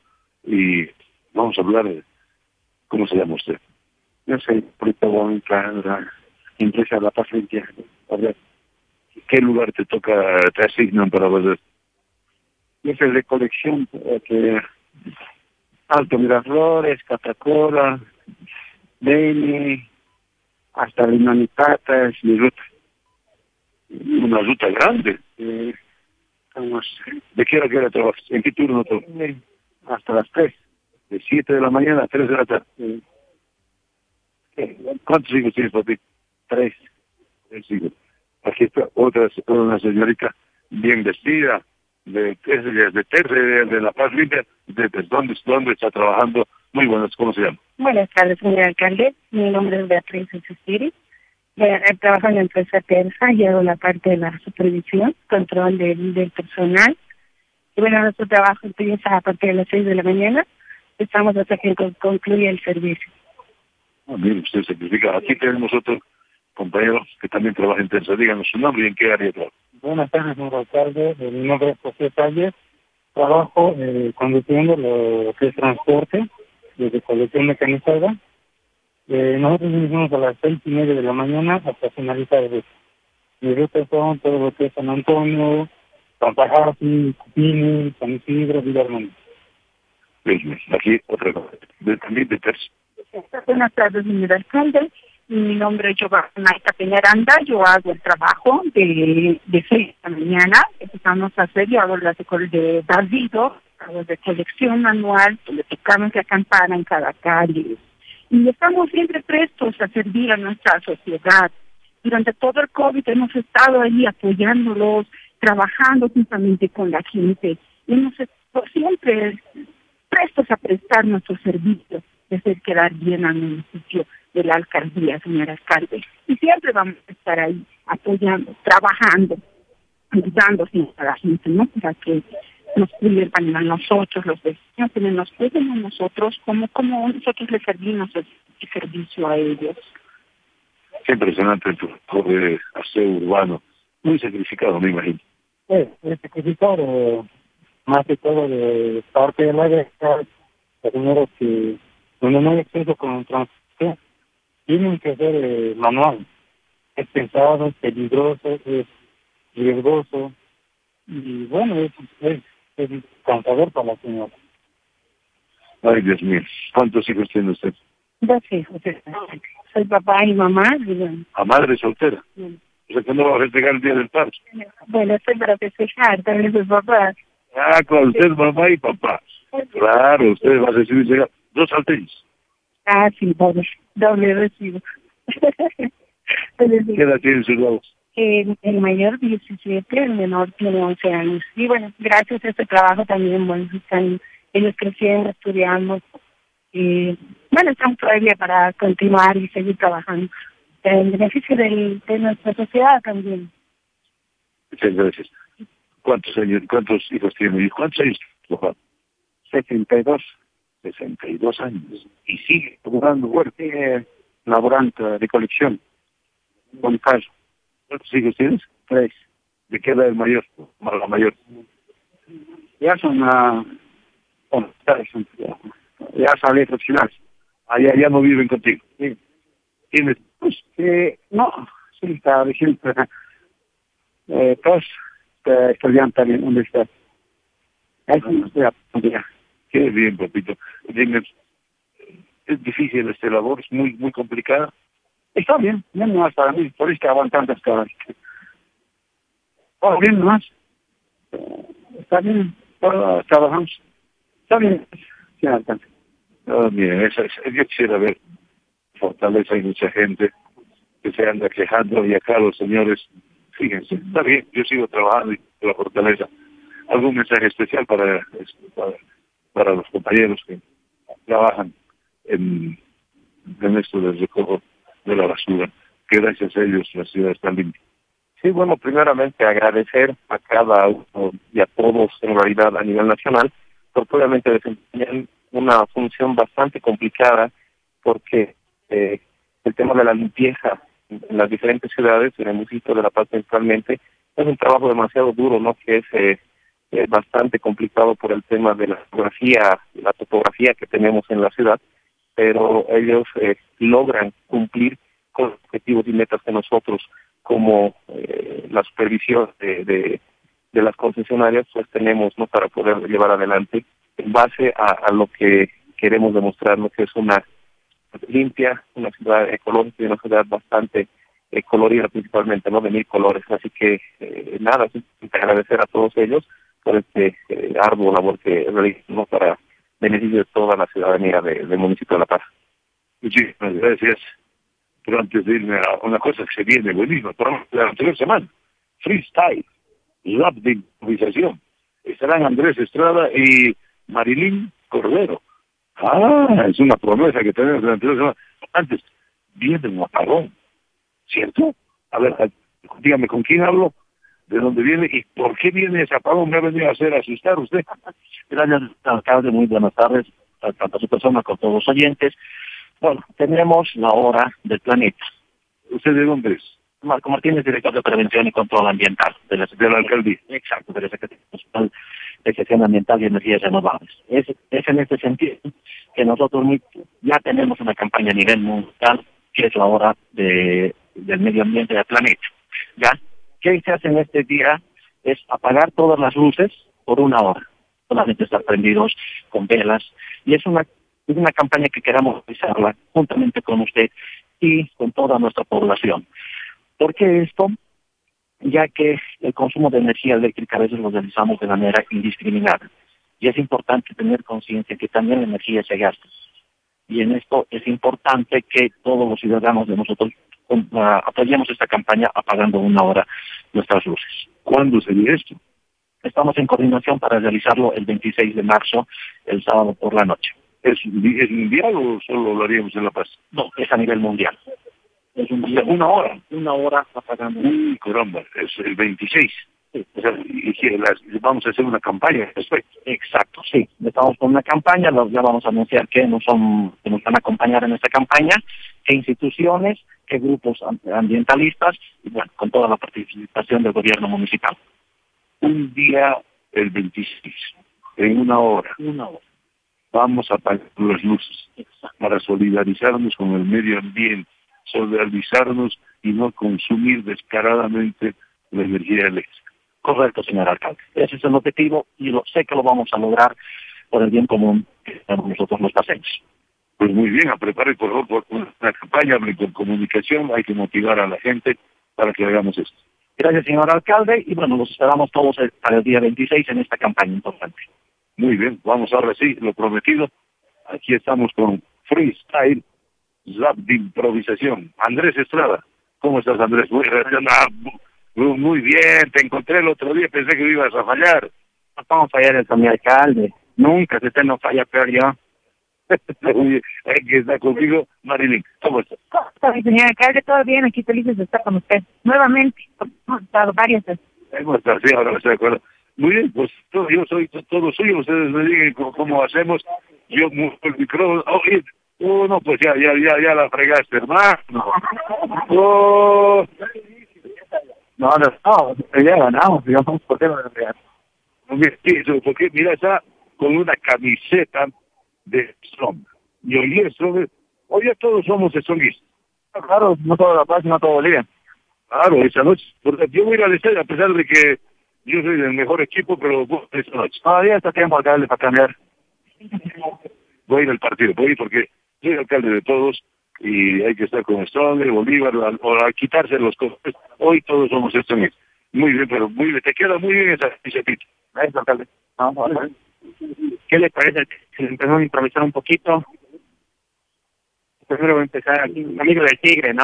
y vamos a hablar de cómo se llama usted. Yo soy Prito Bonca, la empresa La Paz Limpia. A ver. ¿Qué lugar te toca, te asignan para ver? Yo soy de colección, eh, que Alto Miraflores, Catacola, Beni, hasta Limanipata es mi ruta. Una ruta grande. Eh, ¿De qué hora que hora trabajas? ¿En qué turno trabajas? hasta las tres. De siete de la mañana a tres de la tarde. ¿Cuántos hijos tienes, papi? Tres. Tres hijos. Aquí está otra, una señorita bien vestida, de, de, de Terce, de, de, La Paz Limpia, de, de dónde, dónde está trabajando. Muy buenas, ¿cómo se llama? Buenas tardes, señor alcalde. Mi nombre es Beatriz Susiri. Eh, trabajo en la empresa Terza y hago la parte de la supervisión, control del, del personal. Y bueno, nuestro trabajo empieza a partir de las seis de la mañana. Estamos hasta que concluye el servicio. Ah, bien, usted significa. Aquí tenemos otro compañero que también trabaja en Terza. Díganos su nombre y en qué área trabaja. Buenas tardes, señor alcalde. Mi nombre es José Talles. Trabajo eh, conduciendo lo que es transporte desde colección mecanizada. Eh, nosotros iniciamos a las seis y media de la mañana hasta finalizar el. Mi ruta son todo lo que es San Antonio, Pampajasi, Cupini, San Isidro, Villarmón. Bien, aquí otra cosa. De, también de Terza. Buenas tardes, señor alcalde. Mi nombre es Giovanna Peñaranda. Yo hago el trabajo de, de 6 de la mañana. Empezamos a hacer, yo hago las de, de barrido, hago de colección manual, donde tocamos la campana en cada calle. Y estamos siempre prestos a servir a nuestra sociedad. Durante todo el COVID hemos estado ahí apoyándolos, trabajando juntamente con la gente. Y hemos estado siempre prestos a prestar nuestros servicios, de hacer quedar bien al municipio de la alcaldía, señor alcalde. Y siempre vamos a estar ahí apoyando, trabajando, ayudando a la gente, ¿no? Para que nos cuiden a nosotros, los vecinos, que nos cuiden a nosotros, como, como nosotros les servimos el, servicio a ellos. Qué impresionante tu de aseo urbano, muy sacrificado, me imagino. Sí, es sacrificado, más que todo de parte de la guerra, primero que donde no hay acceso con el transporte, tienen que ser eh, manual. Es pesado, es peligroso, es riesgoso. Y bueno, es, es, es cansador para la señora. Ay, Dios mío. ¿Cuántos hijos tiene usted? Dos hijos. Soy papá y mamá. ¿A madre soltera? Sí. O sea, que no va a festejar el Día del Padre. Bueno, estoy para festejar, también soy papá. Ah, con usted mamá y papá. Claro, usted va a recibir dos salteños. Ah, sí, doble, doble recibo. [laughs] ¿Qué edad tienen sus dos? Eh, el mayor 17, el menor tiene 11 años. Y bueno, gracias a este trabajo también, bueno, están ellos creciendo, estudiando. Y bueno, estamos todavía para continuar y seguir trabajando en beneficio del, de nuestra sociedad también. Muchas gracias. ¿Cuántos años, cuántos hijos tiene? ¿Cuántos años, papá? 62. 62 años. Y sigue jugando fuerte, laborante de colección. Con caso. ¿Cuántos hijos tienes? Tres. ¿De qué edad el mayor? La mayor. Ya son una... Bueno, ya salí profesionales. Allá ya no viven contigo. Sí. ¿Tienes? Pues, eh, no, sí, está diciendo. Eh, todos eh, estudian también en universidad. No estoy aprendiendo. Qué bien, papito. Dime, es difícil esta labor, es muy muy complicada. Está bien, bien más para mí, por eso que aguantando hasta ahora. Oh, bien más. Está bien, trabajamos. Está bien, sí, alcanza. Oh, esa, esa, yo quisiera ver fortaleza, hay mucha gente que se anda quejando y acá los señores, fíjense, está bien, yo sigo trabajando y la fortaleza. algún mensaje especial para, para, para los compañeros que trabajan en, en esto del recojo de la basura, que gracias a ellos la ciudad está limpia. Sí, bueno, primeramente agradecer a cada uno y a todos en realidad a nivel nacional, porque obviamente desempeñan una función bastante complicada, porque eh, el tema de la limpieza en las diferentes ciudades, en el municipio de La Paz principalmente, es un trabajo demasiado duro, ¿no? Que es eh, eh, bastante complicado por el tema de la geografía, la topografía que tenemos en la ciudad, pero ellos eh, logran cumplir con los objetivos y metas que nosotros como eh, la supervisión de, de, las concesionarias pues tenemos no para poder llevar adelante en base a, a lo que queremos demostrar lo que es una limpia una ciudad ecológica y una ciudad bastante eh, colorida principalmente no de mil colores. Así que eh, nada agradecer a todos ellos por este eh, arduo labor que realizamos para beneficio de toda la ciudadanía de, del municipio de La Paz muchísimas gracias pero antes de irme a una cosa que se viene buenísima, por la anterior semana, freestyle, lab de improvisación. Estarán Andrés Estrada y Marilyn Cordero. Ah, es una promesa que tenemos la anterior semana. Antes, viene un apagón, ¿cierto? A ver, dígame, ¿con quién hablo? ¿De dónde viene y por qué viene ese apagón? ¿Me ha venido a hacer asustar usted? [laughs] Gracias, alcalde. Muy buenas tardes, tanto a su persona como a todos los oyentes. Bueno, tenemos la hora del planeta. ¿Usted de dónde es? Marco Martínez, director de Prevención y Control Ambiental de la, de la Alcaldía. Exacto, de la Secretaría Nacional de Gestión Ambiental y Energías Renovables. Es, es en este sentido que nosotros ya tenemos una campaña a nivel mundial que es la hora de, del medio ambiente del planeta. ¿Ya? ¿Qué se hace en este día? Es apagar todas las luces por una hora. Solamente estar prendidos con velas. Y es una una campaña que queramos realizarla juntamente con usted y con toda nuestra población. ¿Por qué esto? Ya que el consumo de energía eléctrica a veces lo realizamos de manera indiscriminada. Y es importante tener conciencia que también la energía se gasta. Y en esto es importante que todos los ciudadanos de nosotros apoyemos esta campaña apagando una hora nuestras luces. ¿Cuándo sería esto? Estamos en coordinación para realizarlo el 26 de marzo, el sábado por la noche. ¿Es, ¿Es mundial o solo lo haríamos en La Paz? No, es a nivel mundial. Es un día, una hora. Una hora apagando. Uy, caramba, es el 26. O sea, vamos a hacer una campaña respecto. Exacto, sí. Estamos con una campaña, ya vamos a anunciar que nos, son, que nos van a acompañar en esta campaña, qué instituciones, qué grupos ambientalistas, y bueno, con toda la participación del gobierno municipal. Un día, el 26, en una hora. Una hora vamos a apagar las luces para solidarizarnos con el medio ambiente, solidarizarnos y no consumir descaradamente la energía eléctrica. Correcto, señor alcalde. Ese es el objetivo y lo, sé que lo vamos a lograr por el bien común que tenemos nosotros los pacientes. Pues muy bien, a preparar por favor una campaña con comunicación, hay que motivar a la gente para que hagamos esto. Gracias, señor alcalde, y bueno, los esperamos todos para el día 26 en esta campaña importante. Muy bien, vamos ahora sí, lo prometido. Aquí estamos con Freestyle Zap de improvisación. Andrés Estrada. ¿Cómo estás, Andrés? Muy, muy bien, te encontré el otro día, pensé que ibas a fallar. No vamos a fallar eso, mi alcalde. Nunca, se te no falla peor yo. [laughs] que está contigo, Marilyn. ¿Cómo estás? ¿Cómo está, señor alcalde? Todo bien, aquí felices de estar con usted. Nuevamente, hemos estado varias veces. ¿Cómo estás? Sí, ahora me estoy de acuerdo. Muy bien, pues todo, yo soy todo suyo, ustedes me digan cómo, cómo hacemos, yo muevo el micrófono, oh, y, oh, no, pues ya, ya, ya, ya la fregaste, hermano. Oh. No, no, no, ya ganamos, digamos, ¿por qué no lo Porque mira, está con una camiseta de Strong. Y hoy día Strong, hoy día todos somos Strongistas. Claro, no toda La Paz, no todo Bolivia. Claro, esa noche, porque yo voy a ir al estadio a pesar de que yo soy del mejor equipo, pero esta noche. Todavía está tiempo, alcalde, para cambiar. Voy a ir al partido, voy a ir porque soy alcalde de todos y hay que estar con Strong, Bolívar, o a quitarse los costes. Hoy todos somos Strong. Muy bien, pero muy bien, te queda muy bien esa camiseta. Gracias, alcalde. Vamos a ver. ¿Qué le parece si empezamos a improvisar un poquito? Primero voy a empezar aquí, amigo del tigre, ¿no?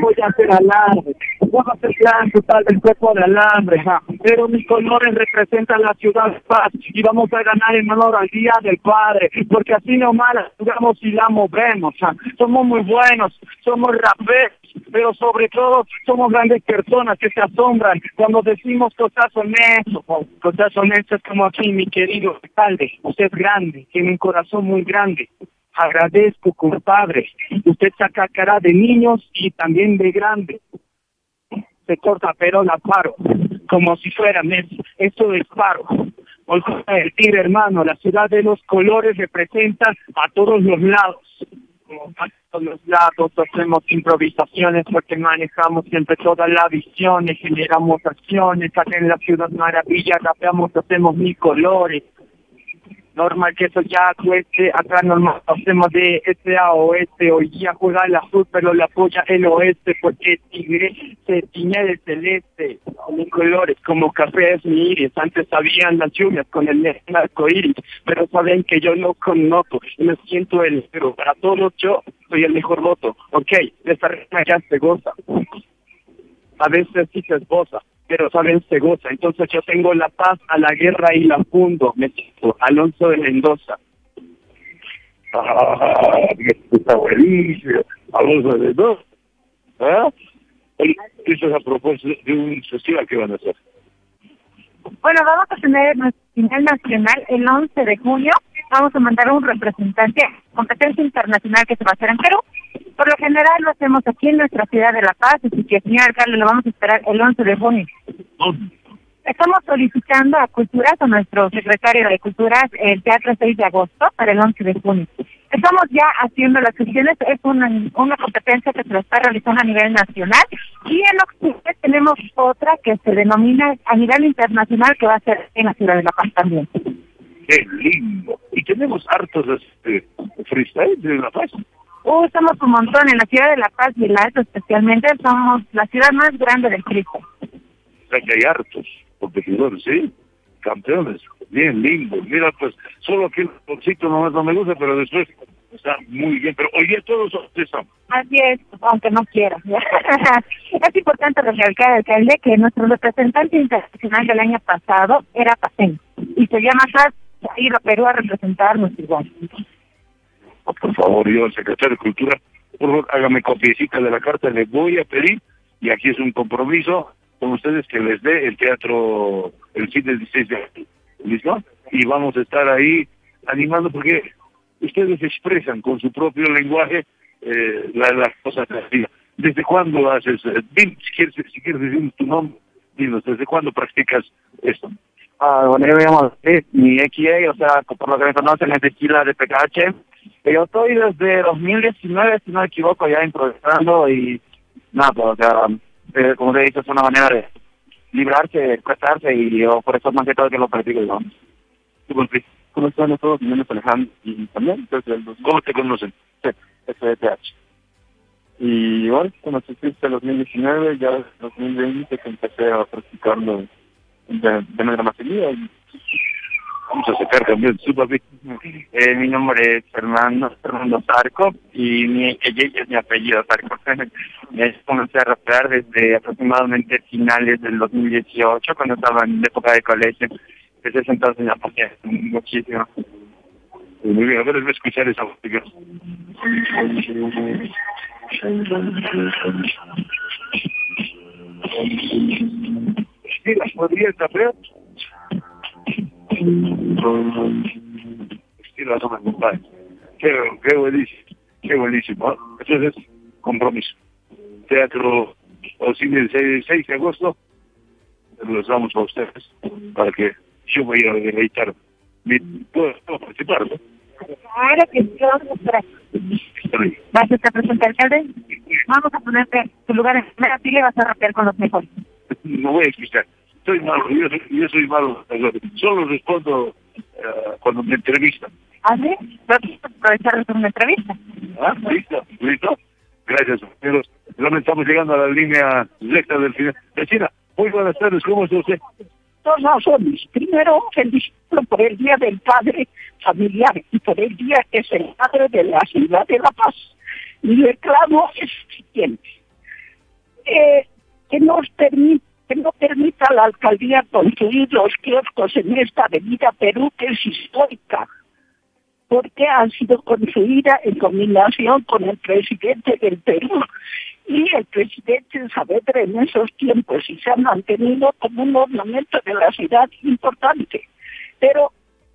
Voy a hacer alarde, voy a hacer plan total del cuerpo de alambre, ja. pero mis colores representan la ciudad de paz y vamos a ganar en honor al Día del Padre, porque así nomás la jugamos y la movemos, ja. somos muy buenos, somos raperos, pero sobre todo somos grandes personas que se asombran cuando decimos cosas honestas, cosas honestas como aquí mi querido alcalde, usted es grande, tiene un corazón muy grande, agradezco, compadre. Usted saca cara de niños y también de grande. Se corta, pero la paro, como si fuera mes. Esto es paro. Volco a decir, hermano, la ciudad de los colores representa a todos los lados. A todos los lados hacemos improvisaciones porque manejamos siempre toda la visión, generamos acciones, acá en la ciudad maravilla, rapeamos, hacemos mil colores normal que eso ya cueste, acá normal hacemos de este a oeste, hoy día juega el azul pero la apoya el oeste porque tigre se tiñe de celeste, mis colores como café es mi iris, antes sabían las lluvias con el arco iris, pero saben que yo no conozco y me siento el pero para todos yo soy el mejor voto, ok, esta reina ya se goza, a veces sí se esposa, pero saben se goza. Entonces yo tengo la paz a la guerra y la fundo. Me siento Alonso de Mendoza. Ah, está buenísimo. Alonso de Mendoza. ¿Ah? Eso es a propósito de un festival que van a hacer. Bueno, vamos a tener nuestro final nacional el 11 de junio. Vamos a mandar un representante competencia internacional que se va a hacer en Perú. Por lo general lo hacemos aquí en nuestra ciudad de La Paz, así que señor alcalde lo vamos a esperar el 11 de junio. Estamos solicitando a Culturas, a nuestro secretario de Culturas, el teatro 6 de agosto para el 11 de junio. Estamos ya haciendo las sesiones, es una, una competencia que se está realizando a nivel nacional y en octubre tenemos otra que se denomina a nivel internacional que va a ser en la ciudad de La Paz también. Qué lindo. Y tenemos hartos este, freestyle de La Paz. Uh, estamos un montón en la ciudad de La Paz y el Alto especialmente, somos la ciudad más grande del Cristo. O sea que hay hartos competidores, ¿sí? Campeones, bien lindos. Mira, pues, solo que el bolsito nomás no me gusta, pero después está muy bien. Pero hoy día todos estamos. Así es, aunque no quiera. [laughs] es importante recalcar, alcalde, que nuestro representante internacional del año pasado era paseño y se llama Ha ido a Perú a representarnos igual. Por favor, yo, el secretario de Cultura, por favor, hágame copiecita de la carta, le voy a pedir, y aquí es un compromiso con ustedes que les dé el teatro, el fin del 16 de abril, ¿listo? Y vamos a estar ahí animando porque ustedes expresan con su propio lenguaje eh, la- las cosas creativas. ¿Desde cuándo haces? eh, si quieres, si quieres decir tu nombre, dinos, ¿desde cuándo practicas esto? Ah, bueno, yo llamo David, mi XA, o sea, por lo que me conocen es de Chila de PKH. Eh, Yo estoy desde 2019, si no me equivoco, ya improvisando y nada, pues, o sea, eh, como te he dicho, es una manera de librarse, expresarse y yo por eso más que todo que lo practico, digamos. ¿Cómo están todos? Mi nombre es Alejandro y también desde el ¿Cómo te conocen? Sí, SDTH. Y bueno, cuando asististe en 2019, ya en 2020 que empecé a practicarlo de, de seguida. Y... Vamos a sacar también papi. Eh, mi nombre es Fernando, Fernando Zarco y mi ella es mi apellido Zarco. Comencé a rapear desde aproximadamente finales del 2018, cuando estaba en época de colegio. Desde ese entonces me apasioné muchísimo. Muy bien, voy a escuchar esa música. [laughs] Sí, las podrías rapear. Estilo no me compadre. Qué, qué buenísimo, qué buenísimo. Entonces, compromiso. Teatro o cine el 6, 6 de agosto, los damos a ustedes para que yo vaya a deleitar. Mi, puedo, puedo participar, ¿no? Ahora que sí, vamos a esperar. ¿Vas a estar presente, alcalde? Vamos a ponerte tu lugar en primera fila y vas a rapear con los mejores. [laughs] No voy a explicar. Soy malo, yo, soy- yo soy malo. Solo respondo eh, cuando me entrevistan. ¿Ah, sí? Aprovechar una entrevista. ¿Ah? ¿Listo? ¿Listo? Gracias, compañeros. estamos llegando a la línea recta del final. Vecina, muy buenas tardes, ¿cómo está usted? Dos razones. Primero, felicitarlo por el Día del Padre Familiar y por el día que es el Padre de la Ciudad de La Paz. Mi reclamo es el siguiente. Eh, que nos permite que no permita a la alcaldía construir los kioscos en esta avenida Perú que es histórica porque ha sido construida en combinación con el presidente del Perú y el presidente Saavedra en esos tiempos y se ha mantenido como un ornamento de la ciudad importante. Pero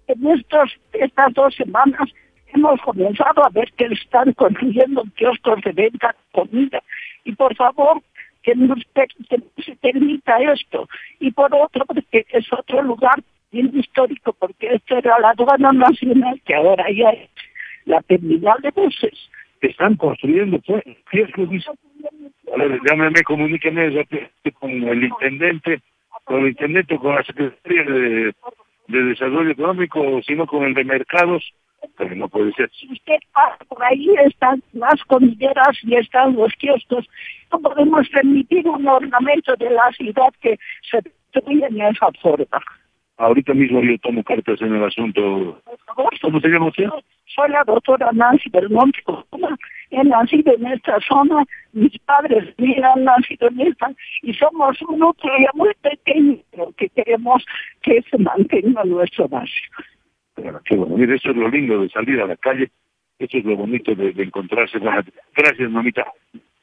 en estos, estas dos semanas hemos comenzado a ver que están construyendo kioscos de venta comida. Y por favor, que no se permita esto. Y por otro, porque es otro lugar bien histórico, porque esto era la aduana nacional, que ahora ya es la terminal de buses. Están construyendo, pues, a ver, ya me, me comuniquen eso con el intendente, con el intendente, con la Secretaría de Desarrollo Económico, sino con el de Mercados, pero no puede ser. Si usted pasa por ahí, están las comideras y están los kioscos. No podemos permitir un ornamento de la ciudad que se destruya en esa forma. Ahorita mismo yo tomo cartas en el asunto. ¿Cómo se llama usted? Soy la doctora Nancy Belmonte. He nacido en esta zona, mis padres han nacido en esta, y somos un núcleo muy pequeño que queremos que se mantenga nuestro barrio. Bueno, qué bueno. Mire, eso es lo lindo de salir a la calle. Eso es lo bonito de, encontrarse Gracias, mamita.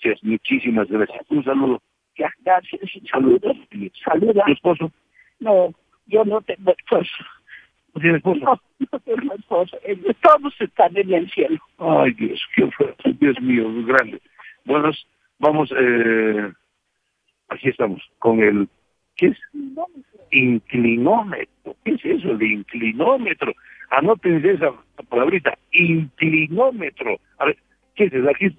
Gracias, muchísimas gracias. Un saludo. Ya, gracias. Saludos. Saludos. ¿Tu esposo? No, yo no tengo esposo. ¿No tiene esposo? No, no tengo esposo. Todos están en el cielo. Ay, Dios, qué fuerte. Dios mío, grande. Bueno, vamos, eh, aquí estamos, con el, ¿qué es? Inclinómetro. ¿Qué es eso de inclinómetro? Anoten esa palabrita, inclinómetro. A ver, ¿qué es eso? Aquí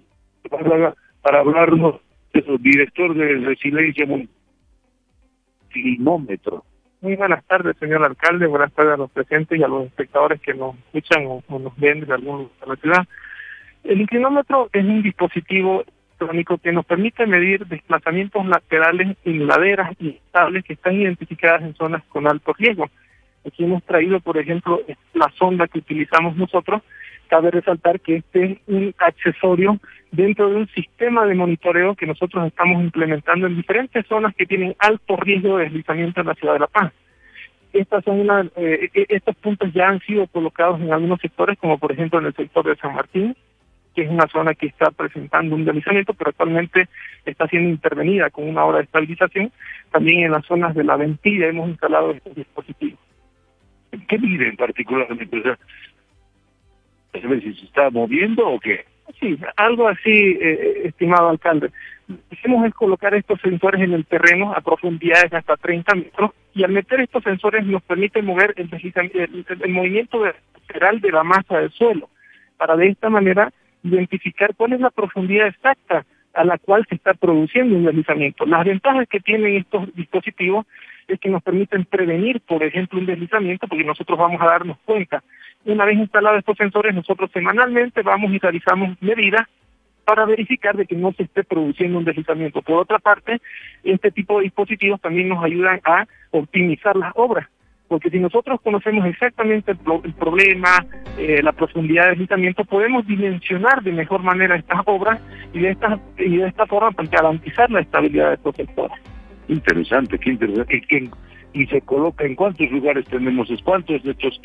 para, para hablarnos de eso, director de Resiliencia Inclinómetro. Muy buenas tardes, señor alcalde. Buenas tardes a los presentes y a los espectadores que nos escuchan o, nos ven de algún lugar de la ciudad. El inclinómetro es un dispositivo que nos permite medir desplazamientos laterales en laderas estables que están identificadas en zonas con alto riesgo. Aquí hemos traído, por ejemplo, la sonda que utilizamos nosotros. Cabe resaltar que este es un accesorio dentro de un sistema de monitoreo que nosotros estamos implementando en diferentes zonas que tienen alto riesgo de deslizamiento en la ciudad de La Paz. Estas son una, eh, e-, estos puntos ya han sido colocados en algunos sectores, como por ejemplo en el sector de San Martín, que es una zona que está presentando un deslizamiento, pero actualmente está siendo intervenida con una obra de estabilización. También en las zonas de la ventilla hemos instalado estos dispositivos. ¿Qué miden particularmente? O sea, si se está moviendo o qué? Sí, algo así, eh, estimado alcalde. Lo que hacemos es colocar estos sensores en el terreno a profundidades de hasta 30 metros y al meter estos sensores nos permite mover el, el, el movimiento lateral de la masa del suelo para de esta manera identificar cuál es la profundidad exacta a la cual se está produciendo un deslizamiento. Las ventajas que tienen estos dispositivos es que nos permiten prevenir, por ejemplo, un deslizamiento, porque nosotros vamos a darnos cuenta. Una vez instalados estos sensores, nosotros semanalmente vamos y realizamos medidas para verificar de que no se esté produciendo un deslizamiento. Por otra parte, este tipo de dispositivos también nos ayudan a optimizar las obras porque si nosotros conocemos exactamente el, problema, eh, la profundidad de deslizamiento, podemos dimensionar de mejor manera estas obras y de esta, y de esta forma pues, garantizar la estabilidad de estos sectores. Interesante, qué interesante. ¿Y, se coloca en cuántos lugares tenemos, cuántos de estos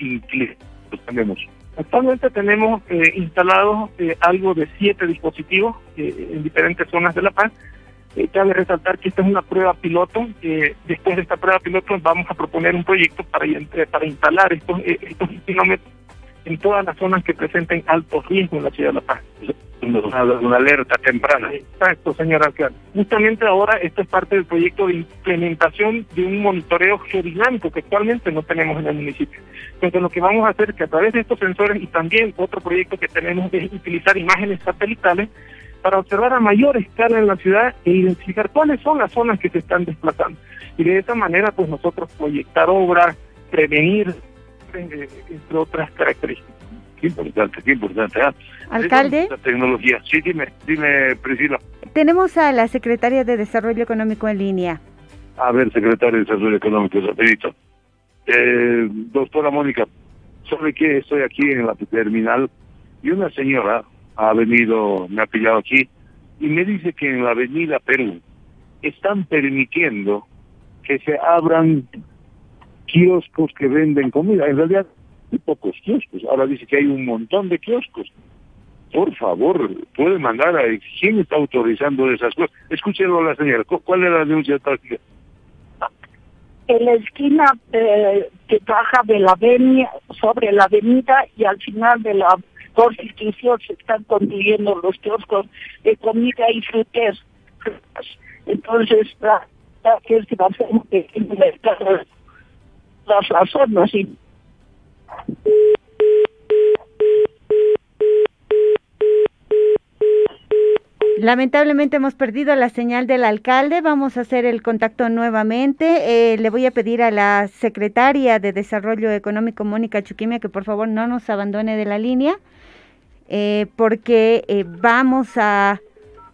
tenemos? Actualmente tenemos eh, instalados eh, algo de siete dispositivos en diferentes zonas de La Paz eh, cabe resaltar que esta es una prueba piloto. después de esta prueba piloto vamos a proponer un proyecto para, para instalar estos, eh, estos kilómetros en todas las zonas que presenten alto riesgo en la ciudad de La Paz. Una, alerta temprana. Exacto, señor alcalde. Justamente ahora esto es parte del proyecto de implementación de un monitoreo geodinámico que actualmente no tenemos en el municipio. Entonces lo que vamos a hacer es que a través de estos sensores y también otro proyecto que tenemos es utilizar imágenes satelitales para observar a mayor escala en la ciudad e identificar cuáles son las zonas que se están desplazando. Y de esa manera, pues nosotros proyectar obras, prevenir, entre otras características. Qué importante, qué importante. ¿ah? Alcalde. La tecnología. Sí, dime, dime, Priscila. Tenemos a la secretaria de Desarrollo Económico en línea. A ver, secretaria de Desarrollo Económico, rapidito. Eh, doctora Mónica, ¿sabe qué? Estoy aquí en la terminal y una señora ha venido, me ha pillado aquí y me dice que en la avenida Perú están permitiendo que se abran kioscos que venden comida. En realidad, hay pocos kioscos. Ahora dice que hay un montón de kioscos. Por favor, puede mandar a quién está autorizando esas cosas. Escúchelo a la señora. ¿Cuál es la denuncia táctica? En la esquina eh, que baja de la avenida, sobre la avenida y al final de la Constitución se están construyendo los kioscos de comida y frutas. Entonces, la, la va a ser las razones y Lamentablemente hemos perdido la señal del alcalde. Vamos a hacer el contacto nuevamente. Eh, le voy a pedir a la secretaria de Desarrollo Económico, Mónica Chuquimia, que por favor no nos abandone de la línea, eh, porque eh, vamos a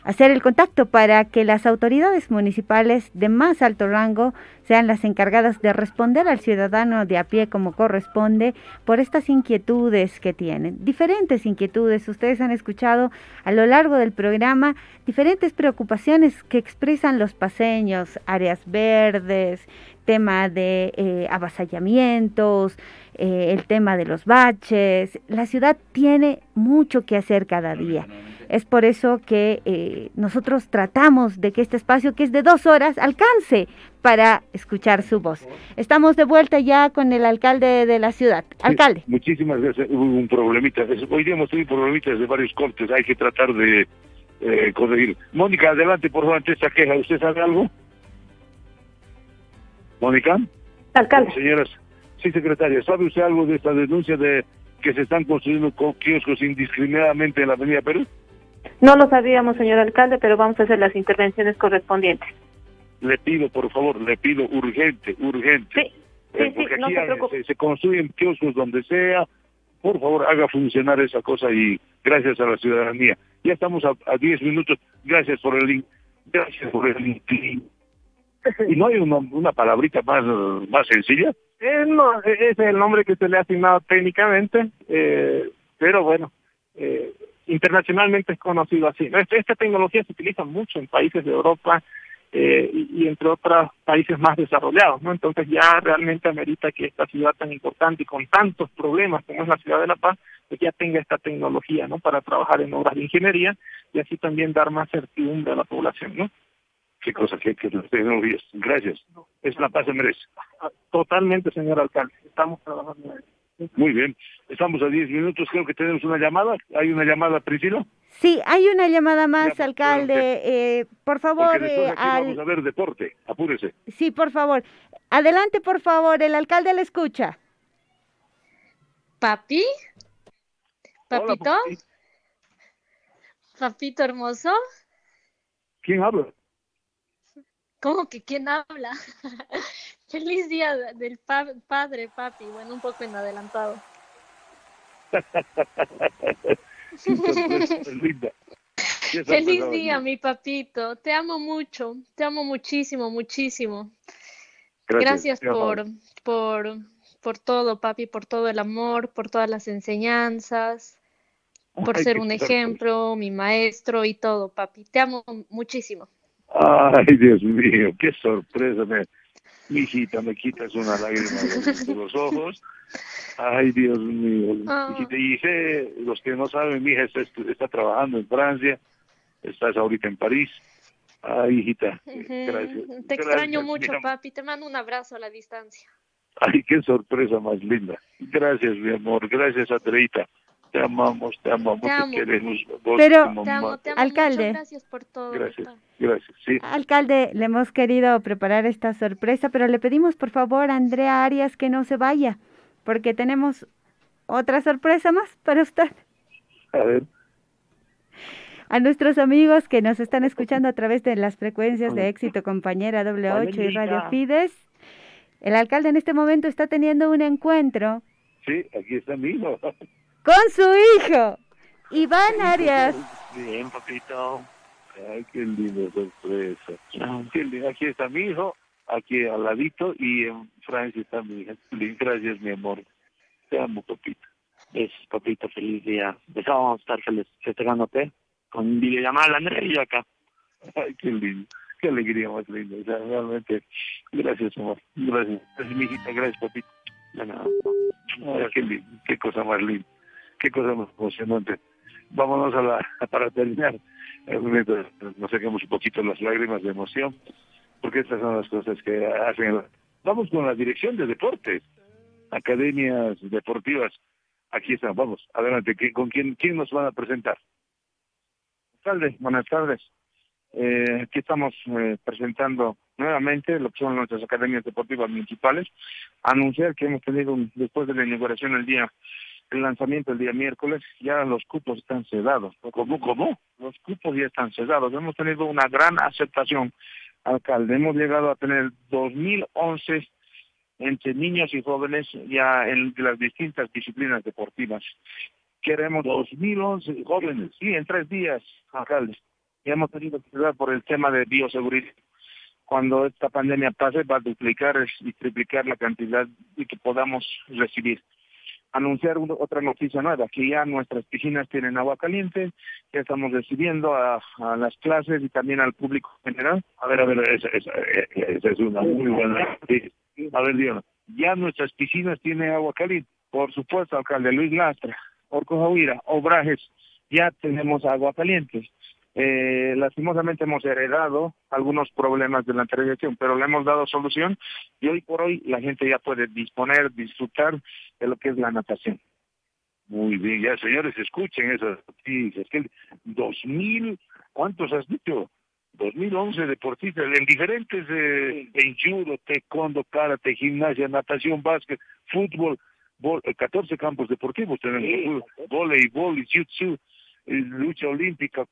hacer el contacto para que las autoridades municipales de más alto rango sean las encargadas de responder al ciudadano de a pie como corresponde por estas inquietudes que tienen. Diferentes inquietudes, ustedes han escuchado a lo largo del programa diferentes preocupaciones que expresan los paseños, áreas verdes, tema de eh, avasallamientos, eh, el tema de los baches. La ciudad tiene mucho que hacer cada día. Es por eso que eh, nosotros tratamos de que este espacio, que es de dos horas, alcance para escuchar su voz. Estamos de vuelta ya con el alcalde de la ciudad. Alcalde. muchísimas gracias. Hubo un problemita. Hoy día hemos tenido problemitas de varios cortes. Hay que tratar de eh, corregir. Mónica, adelante, por favor, ante esta queja. ¿Usted sabe algo? Mónica. Alcalde. Señoras, sí, secretaria, ¿sabe usted algo de esta denuncia de que se están construyendo kioscos indiscriminadamente en la Avenida Perú? No lo sabíamos, señor alcalde, pero vamos a hacer las intervenciones correspondientes. Le pido, por favor, le pido urgente, urgente. Sí, eh, porque aquí se, construyen kioscos donde sea. Por favor, haga funcionar esa cosa y gracias a la ciudadanía. Ya estamos a 10 minutos. Gracias por el link. Gracias por el link. [laughs] ¿Y no hay una, una palabrita más, más sencilla? Eh, no, ese es el nombre que se le ha asignado técnicamente, eh, pero bueno, eh, internacionalmente es conocido así. Esta, tecnología se utiliza mucho en países de Europa eh, y, entre otros países más desarrollados, ¿no? Entonces ya realmente amerita que esta ciudad tan importante y con tantos problemas como es la ciudad de La Paz, pues ya tenga esta tecnología, ¿no? Para trabajar en obras de ingeniería y así también dar más certidumbre a la población, ¿no? Qué cosa que, que las tecnologías. Gracias. Es La Paz se merece. Totalmente, señor alcalde. Estamos trabajando en. Muy bien, estamos a 10 minutos, creo que tenemos una llamada. ¿Hay una llamada, Priscila? Sí, hay una llamada más, alcalde. Eh, por favor. Eh, vamos a ver deporte, apúrese. Sí, por favor. Adelante, por favor, el alcalde le escucha. ¿Papi? ¿Papito? ¿Papito hermoso? ¿Quién habla? ¿Cómo que quién habla? [laughs] Feliz día del padre, papi. Bueno, un poco en adelantado. [laughs] Feliz día, mi papito. Te amo mucho. Te amo muchísimo, muchísimo. Gracias, por, por, por todo, papi, por todo el amor, por todas las enseñanzas, por ser un ejemplo, mi maestro y todo, papi. Te amo muchísimo. Ay, Dios mío, qué sorpresa. Me, mi hijita, me quitas una lágrima de los ojos. Ay, Dios mío. Ah. y sé, los que no saben, mi hija está, trabajando en Francia, estás ahorita en París. Ay, hijita, gracias. Te extraño mucho, papi. Te mando un abrazo a la distancia. Ay, qué sorpresa más linda. Gracias, mi amor. Gracias, Andreita te amamos, te amamos, te, queremos. Pero, alcalde, gracias por todo. Gracias, gracias, sí. Alcalde, le hemos querido preparar esta sorpresa, pero le pedimos por favor a Andrea Arias que no se vaya, porque tenemos otra sorpresa más para usted. A ver. A nuestros amigos que nos están escuchando a través de las frecuencias de éxito compañera W8 y Radio Fides, el alcalde en este momento está teniendo un encuentro. Sí, aquí está mi hijo. Con su hijo, Iván Arias. Bien, papito. Ay, qué linda sorpresa. Aquí está mi hijo, aquí al ladito, y en Francia está mi hija. Gracias, mi amor. Te amo, papito. Es, papito, feliz día. Vamos a estar festejándote con videollamada Andrés y yo acá. Ay, qué lindo. Qué alegría más linda. O sea, realmente, gracias, amor. Gracias. Gracias, mi hijita. Gracias, papito. De nada. Ay, qué lindo. Qué cosa más linda. Qué cosa más emocionante. Vámonos a la, [laughs] para terminar. Nos saquemos un poquito las lágrimas de emoción, porque estas son las cosas que hacen. Vamos con la dirección de deportes, academias deportivas. Aquí están, vamos, adelante. ¿Con quién, quién nos van a presentar? Buenas tardes, buenas tardes. Eh, aquí estamos eh, presentando nuevamente lo que son nuestras academias deportivas municipales. Anunciar que hemos tenido, después de la inauguración el día el lanzamiento el día miércoles, ya los cupos están cedados. ¿Cómo, cómo? Los cupos ya están cedados. Hemos tenido una gran aceptación, alcalde. Hemos llegado a tener 2011 entre niños y jóvenes ya en las distintas disciplinas deportivas. Queremos 2011 jóvenes, sí, en tres días, alcalde. Ya hemos tenido que cedir por el tema de bioseguridad. Cuando esta pandemia pase, va a duplicar y triplicar la cantidad que podamos recibir anunciar otra noticia nueva, que ya nuestras piscinas tienen agua caliente, ya estamos recibiendo a, las clases y también al público general. A ver, a ver, esa, es una muy buena noticia. A ver, Diana, ya nuestras piscinas tienen agua caliente. Por supuesto, alcalde Luis Lastra, Orco Jahuira, Obrajes, ya tenemos agua caliente. Eh, lastimosamente hemos heredado algunos problemas de la anterior pero le hemos dado solución y hoy por hoy la gente ya puede disponer, disfrutar de lo que es la natación. Muy bien, ya señores, escuchen esas noticias. Que 2000, ¿cuántos has dicho? 2011 deportistas en diferentes, eh, en judo, taekwondo, karate, gimnasia, natación, básquet, fútbol, 14 campos deportivos tenemos, voleibol, jiu-jitsu, lucha olímpica,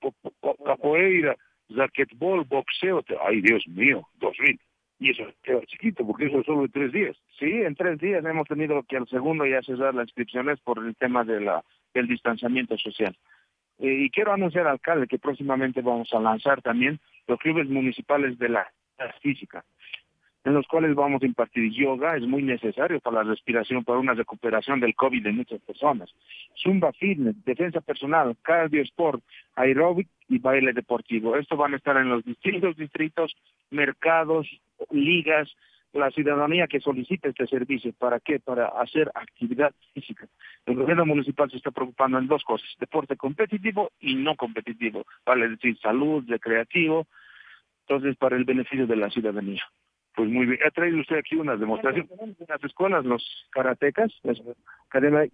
capoeira, raquetbol, boxeo, ay Dios mío, dos mil. Y eso queda chiquito, porque eso es solo en tres días. Sí, en tres días hemos tenido que al segundo ya cerrar las inscripciones por el tema de la, del distanciamiento social. Eh, y quiero anunciar, alcalde, que próximamente vamos a lanzar también los clubes municipales de la física en los cuales vamos a impartir yoga, es muy necesario para la respiración, para una recuperación del COVID de muchas personas. Zumba Fitness, defensa personal, cardio sport, aeróbic y baile deportivo. Esto van a estar en los distintos distritos, mercados, ligas, la ciudadanía que solicite este servicio. ¿Para qué? Para hacer actividad física. El gobierno municipal se está preocupando en dos cosas, deporte competitivo y no competitivo, vale decir salud, recreativo, entonces para el beneficio de la ciudadanía. Pues muy bien, ha traído usted aquí una demostración en las escuelas, los karatecas,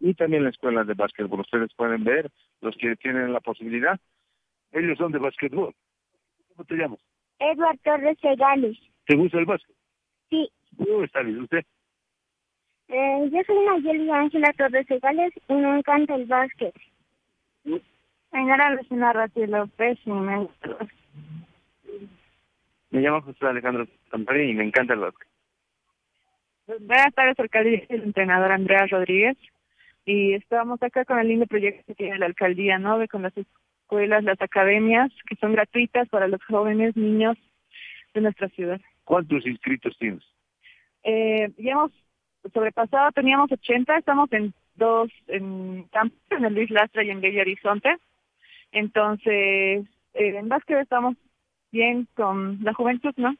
y también las escuelas de básquetbol. Ustedes pueden ver, los que tienen la posibilidad, ellos son de básquetbol. ¿Cómo te llamas? Edward Torres Segales. ¿Te gusta el básquet? Sí. ¿Cómo está bien usted? Eh, yo soy Nayeli Ángela Torres Segales y me encanta el básquet. Mi nombre es Rati López y me gusta me llamo José Alejandro Campari y me encanta el básquet. Buenas tardes, alcalde el entrenador Andrea Rodríguez. Y estamos acá con el lindo proyecto que tiene la alcaldía, ¿no? con las escuelas, las academias, que son gratuitas para los jóvenes, niños de nuestra ciudad. ¿Cuántos inscritos tienes? Eh, ya hemos sobrepasado, teníamos 80, estamos en dos, en campus, en el Luis Lastra y en Bella Horizonte. Entonces, eh, en básquet estamos bien con la juventud, ¿no?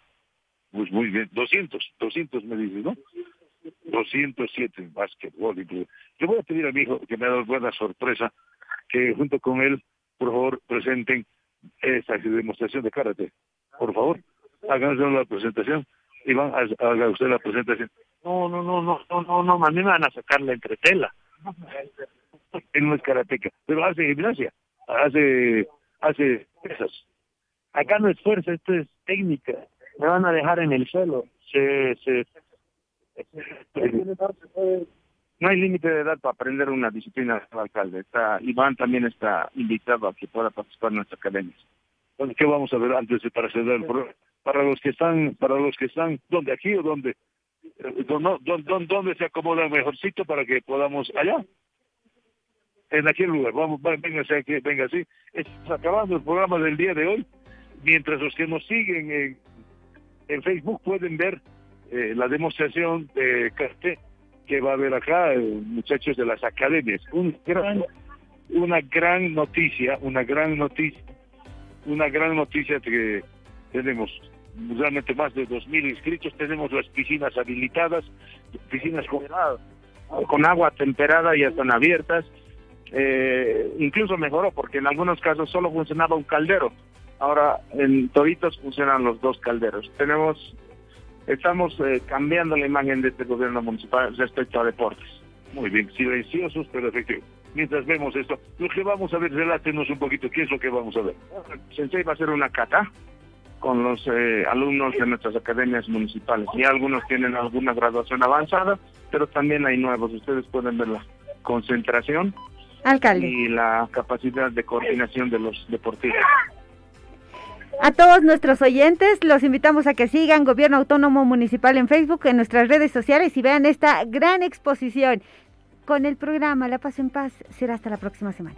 Pues muy bien, 200, 200 me dices, ¿no? 207 en básquetbol. Yo voy a pedir a mi hijo que me ha dado buena sorpresa que junto con él, por favor, presenten esta demostración de karate. Por favor, háganos la presentación. Iván, haga usted la presentación. No, no, no, no, no, no, no, a mí me van a sacar la entretela. Él no es karateca, pero hace gimnasia, hace, hace pesas. Acá no es fuerza, esto es técnica. Me van a dejar en el suelo. Se, se, no hay límite de edad para aprender una disciplina, alcalde. Está, Iván también está invitado a que pueda participar en nuestra academia. ¿qué vamos a ver antes de para el Para los que están, para los que están, ¿dónde aquí o dónde? ¿Dónde, dónde, dónde se acomoda mejorcito para que podamos allá? en aquel lugar. Vamos, véngase aquí, venga así. Estamos acabando el programa del día de hoy. Mientras los que nos siguen en, Facebook pueden ver eh, la demostración de cartel que va a haber acá, eh, muchachos de las academias. Un gran, una gran noticia, una gran noticia, una gran noticia que tenemos realmente más de 2.000 inscritos, tenemos las piscinas habilitadas, piscinas con, con agua temperada ya están abiertas, eh, incluso mejoró porque en algunos casos solo funcionaba un caldero, ahora en Toritos funcionan los dos calderos. Tenemos, estamos eh, cambiando la imagen de este gobierno municipal respecto a deportes. Muy bien, silenciosos pero efectivos. Mientras vemos esto, lo que vamos a ver, relátenos un poquito, ¿qué es lo que vamos a ver? Sensei va a hacer una cata con los eh, alumnos de nuestras academias municipales. Y algunos tienen alguna graduación avanzada, pero también hay nuevos. Ustedes pueden ver la concentración Alcalde. y la capacidad de coordinación de los deportistas. A todos nuestros oyentes los invitamos a que sigan Gobierno Autónomo Municipal en Facebook, en nuestras redes sociales y vean esta gran exposición. Con el programa La Paz en Paz será hasta la próxima semana.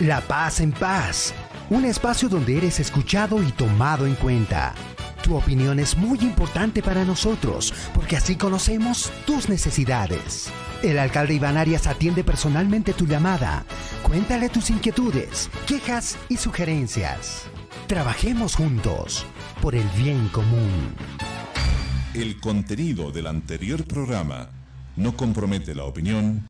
La Paz en Paz, un espacio donde eres escuchado y tomado en cuenta. Tu opinión es muy importante para nosotros porque así conocemos tus necesidades. El alcalde Iván Arias atiende personalmente tu llamada. Cuéntale tus inquietudes, quejas y sugerencias. Trabajemos juntos por el bien común. El contenido del anterior programa no compromete la opinión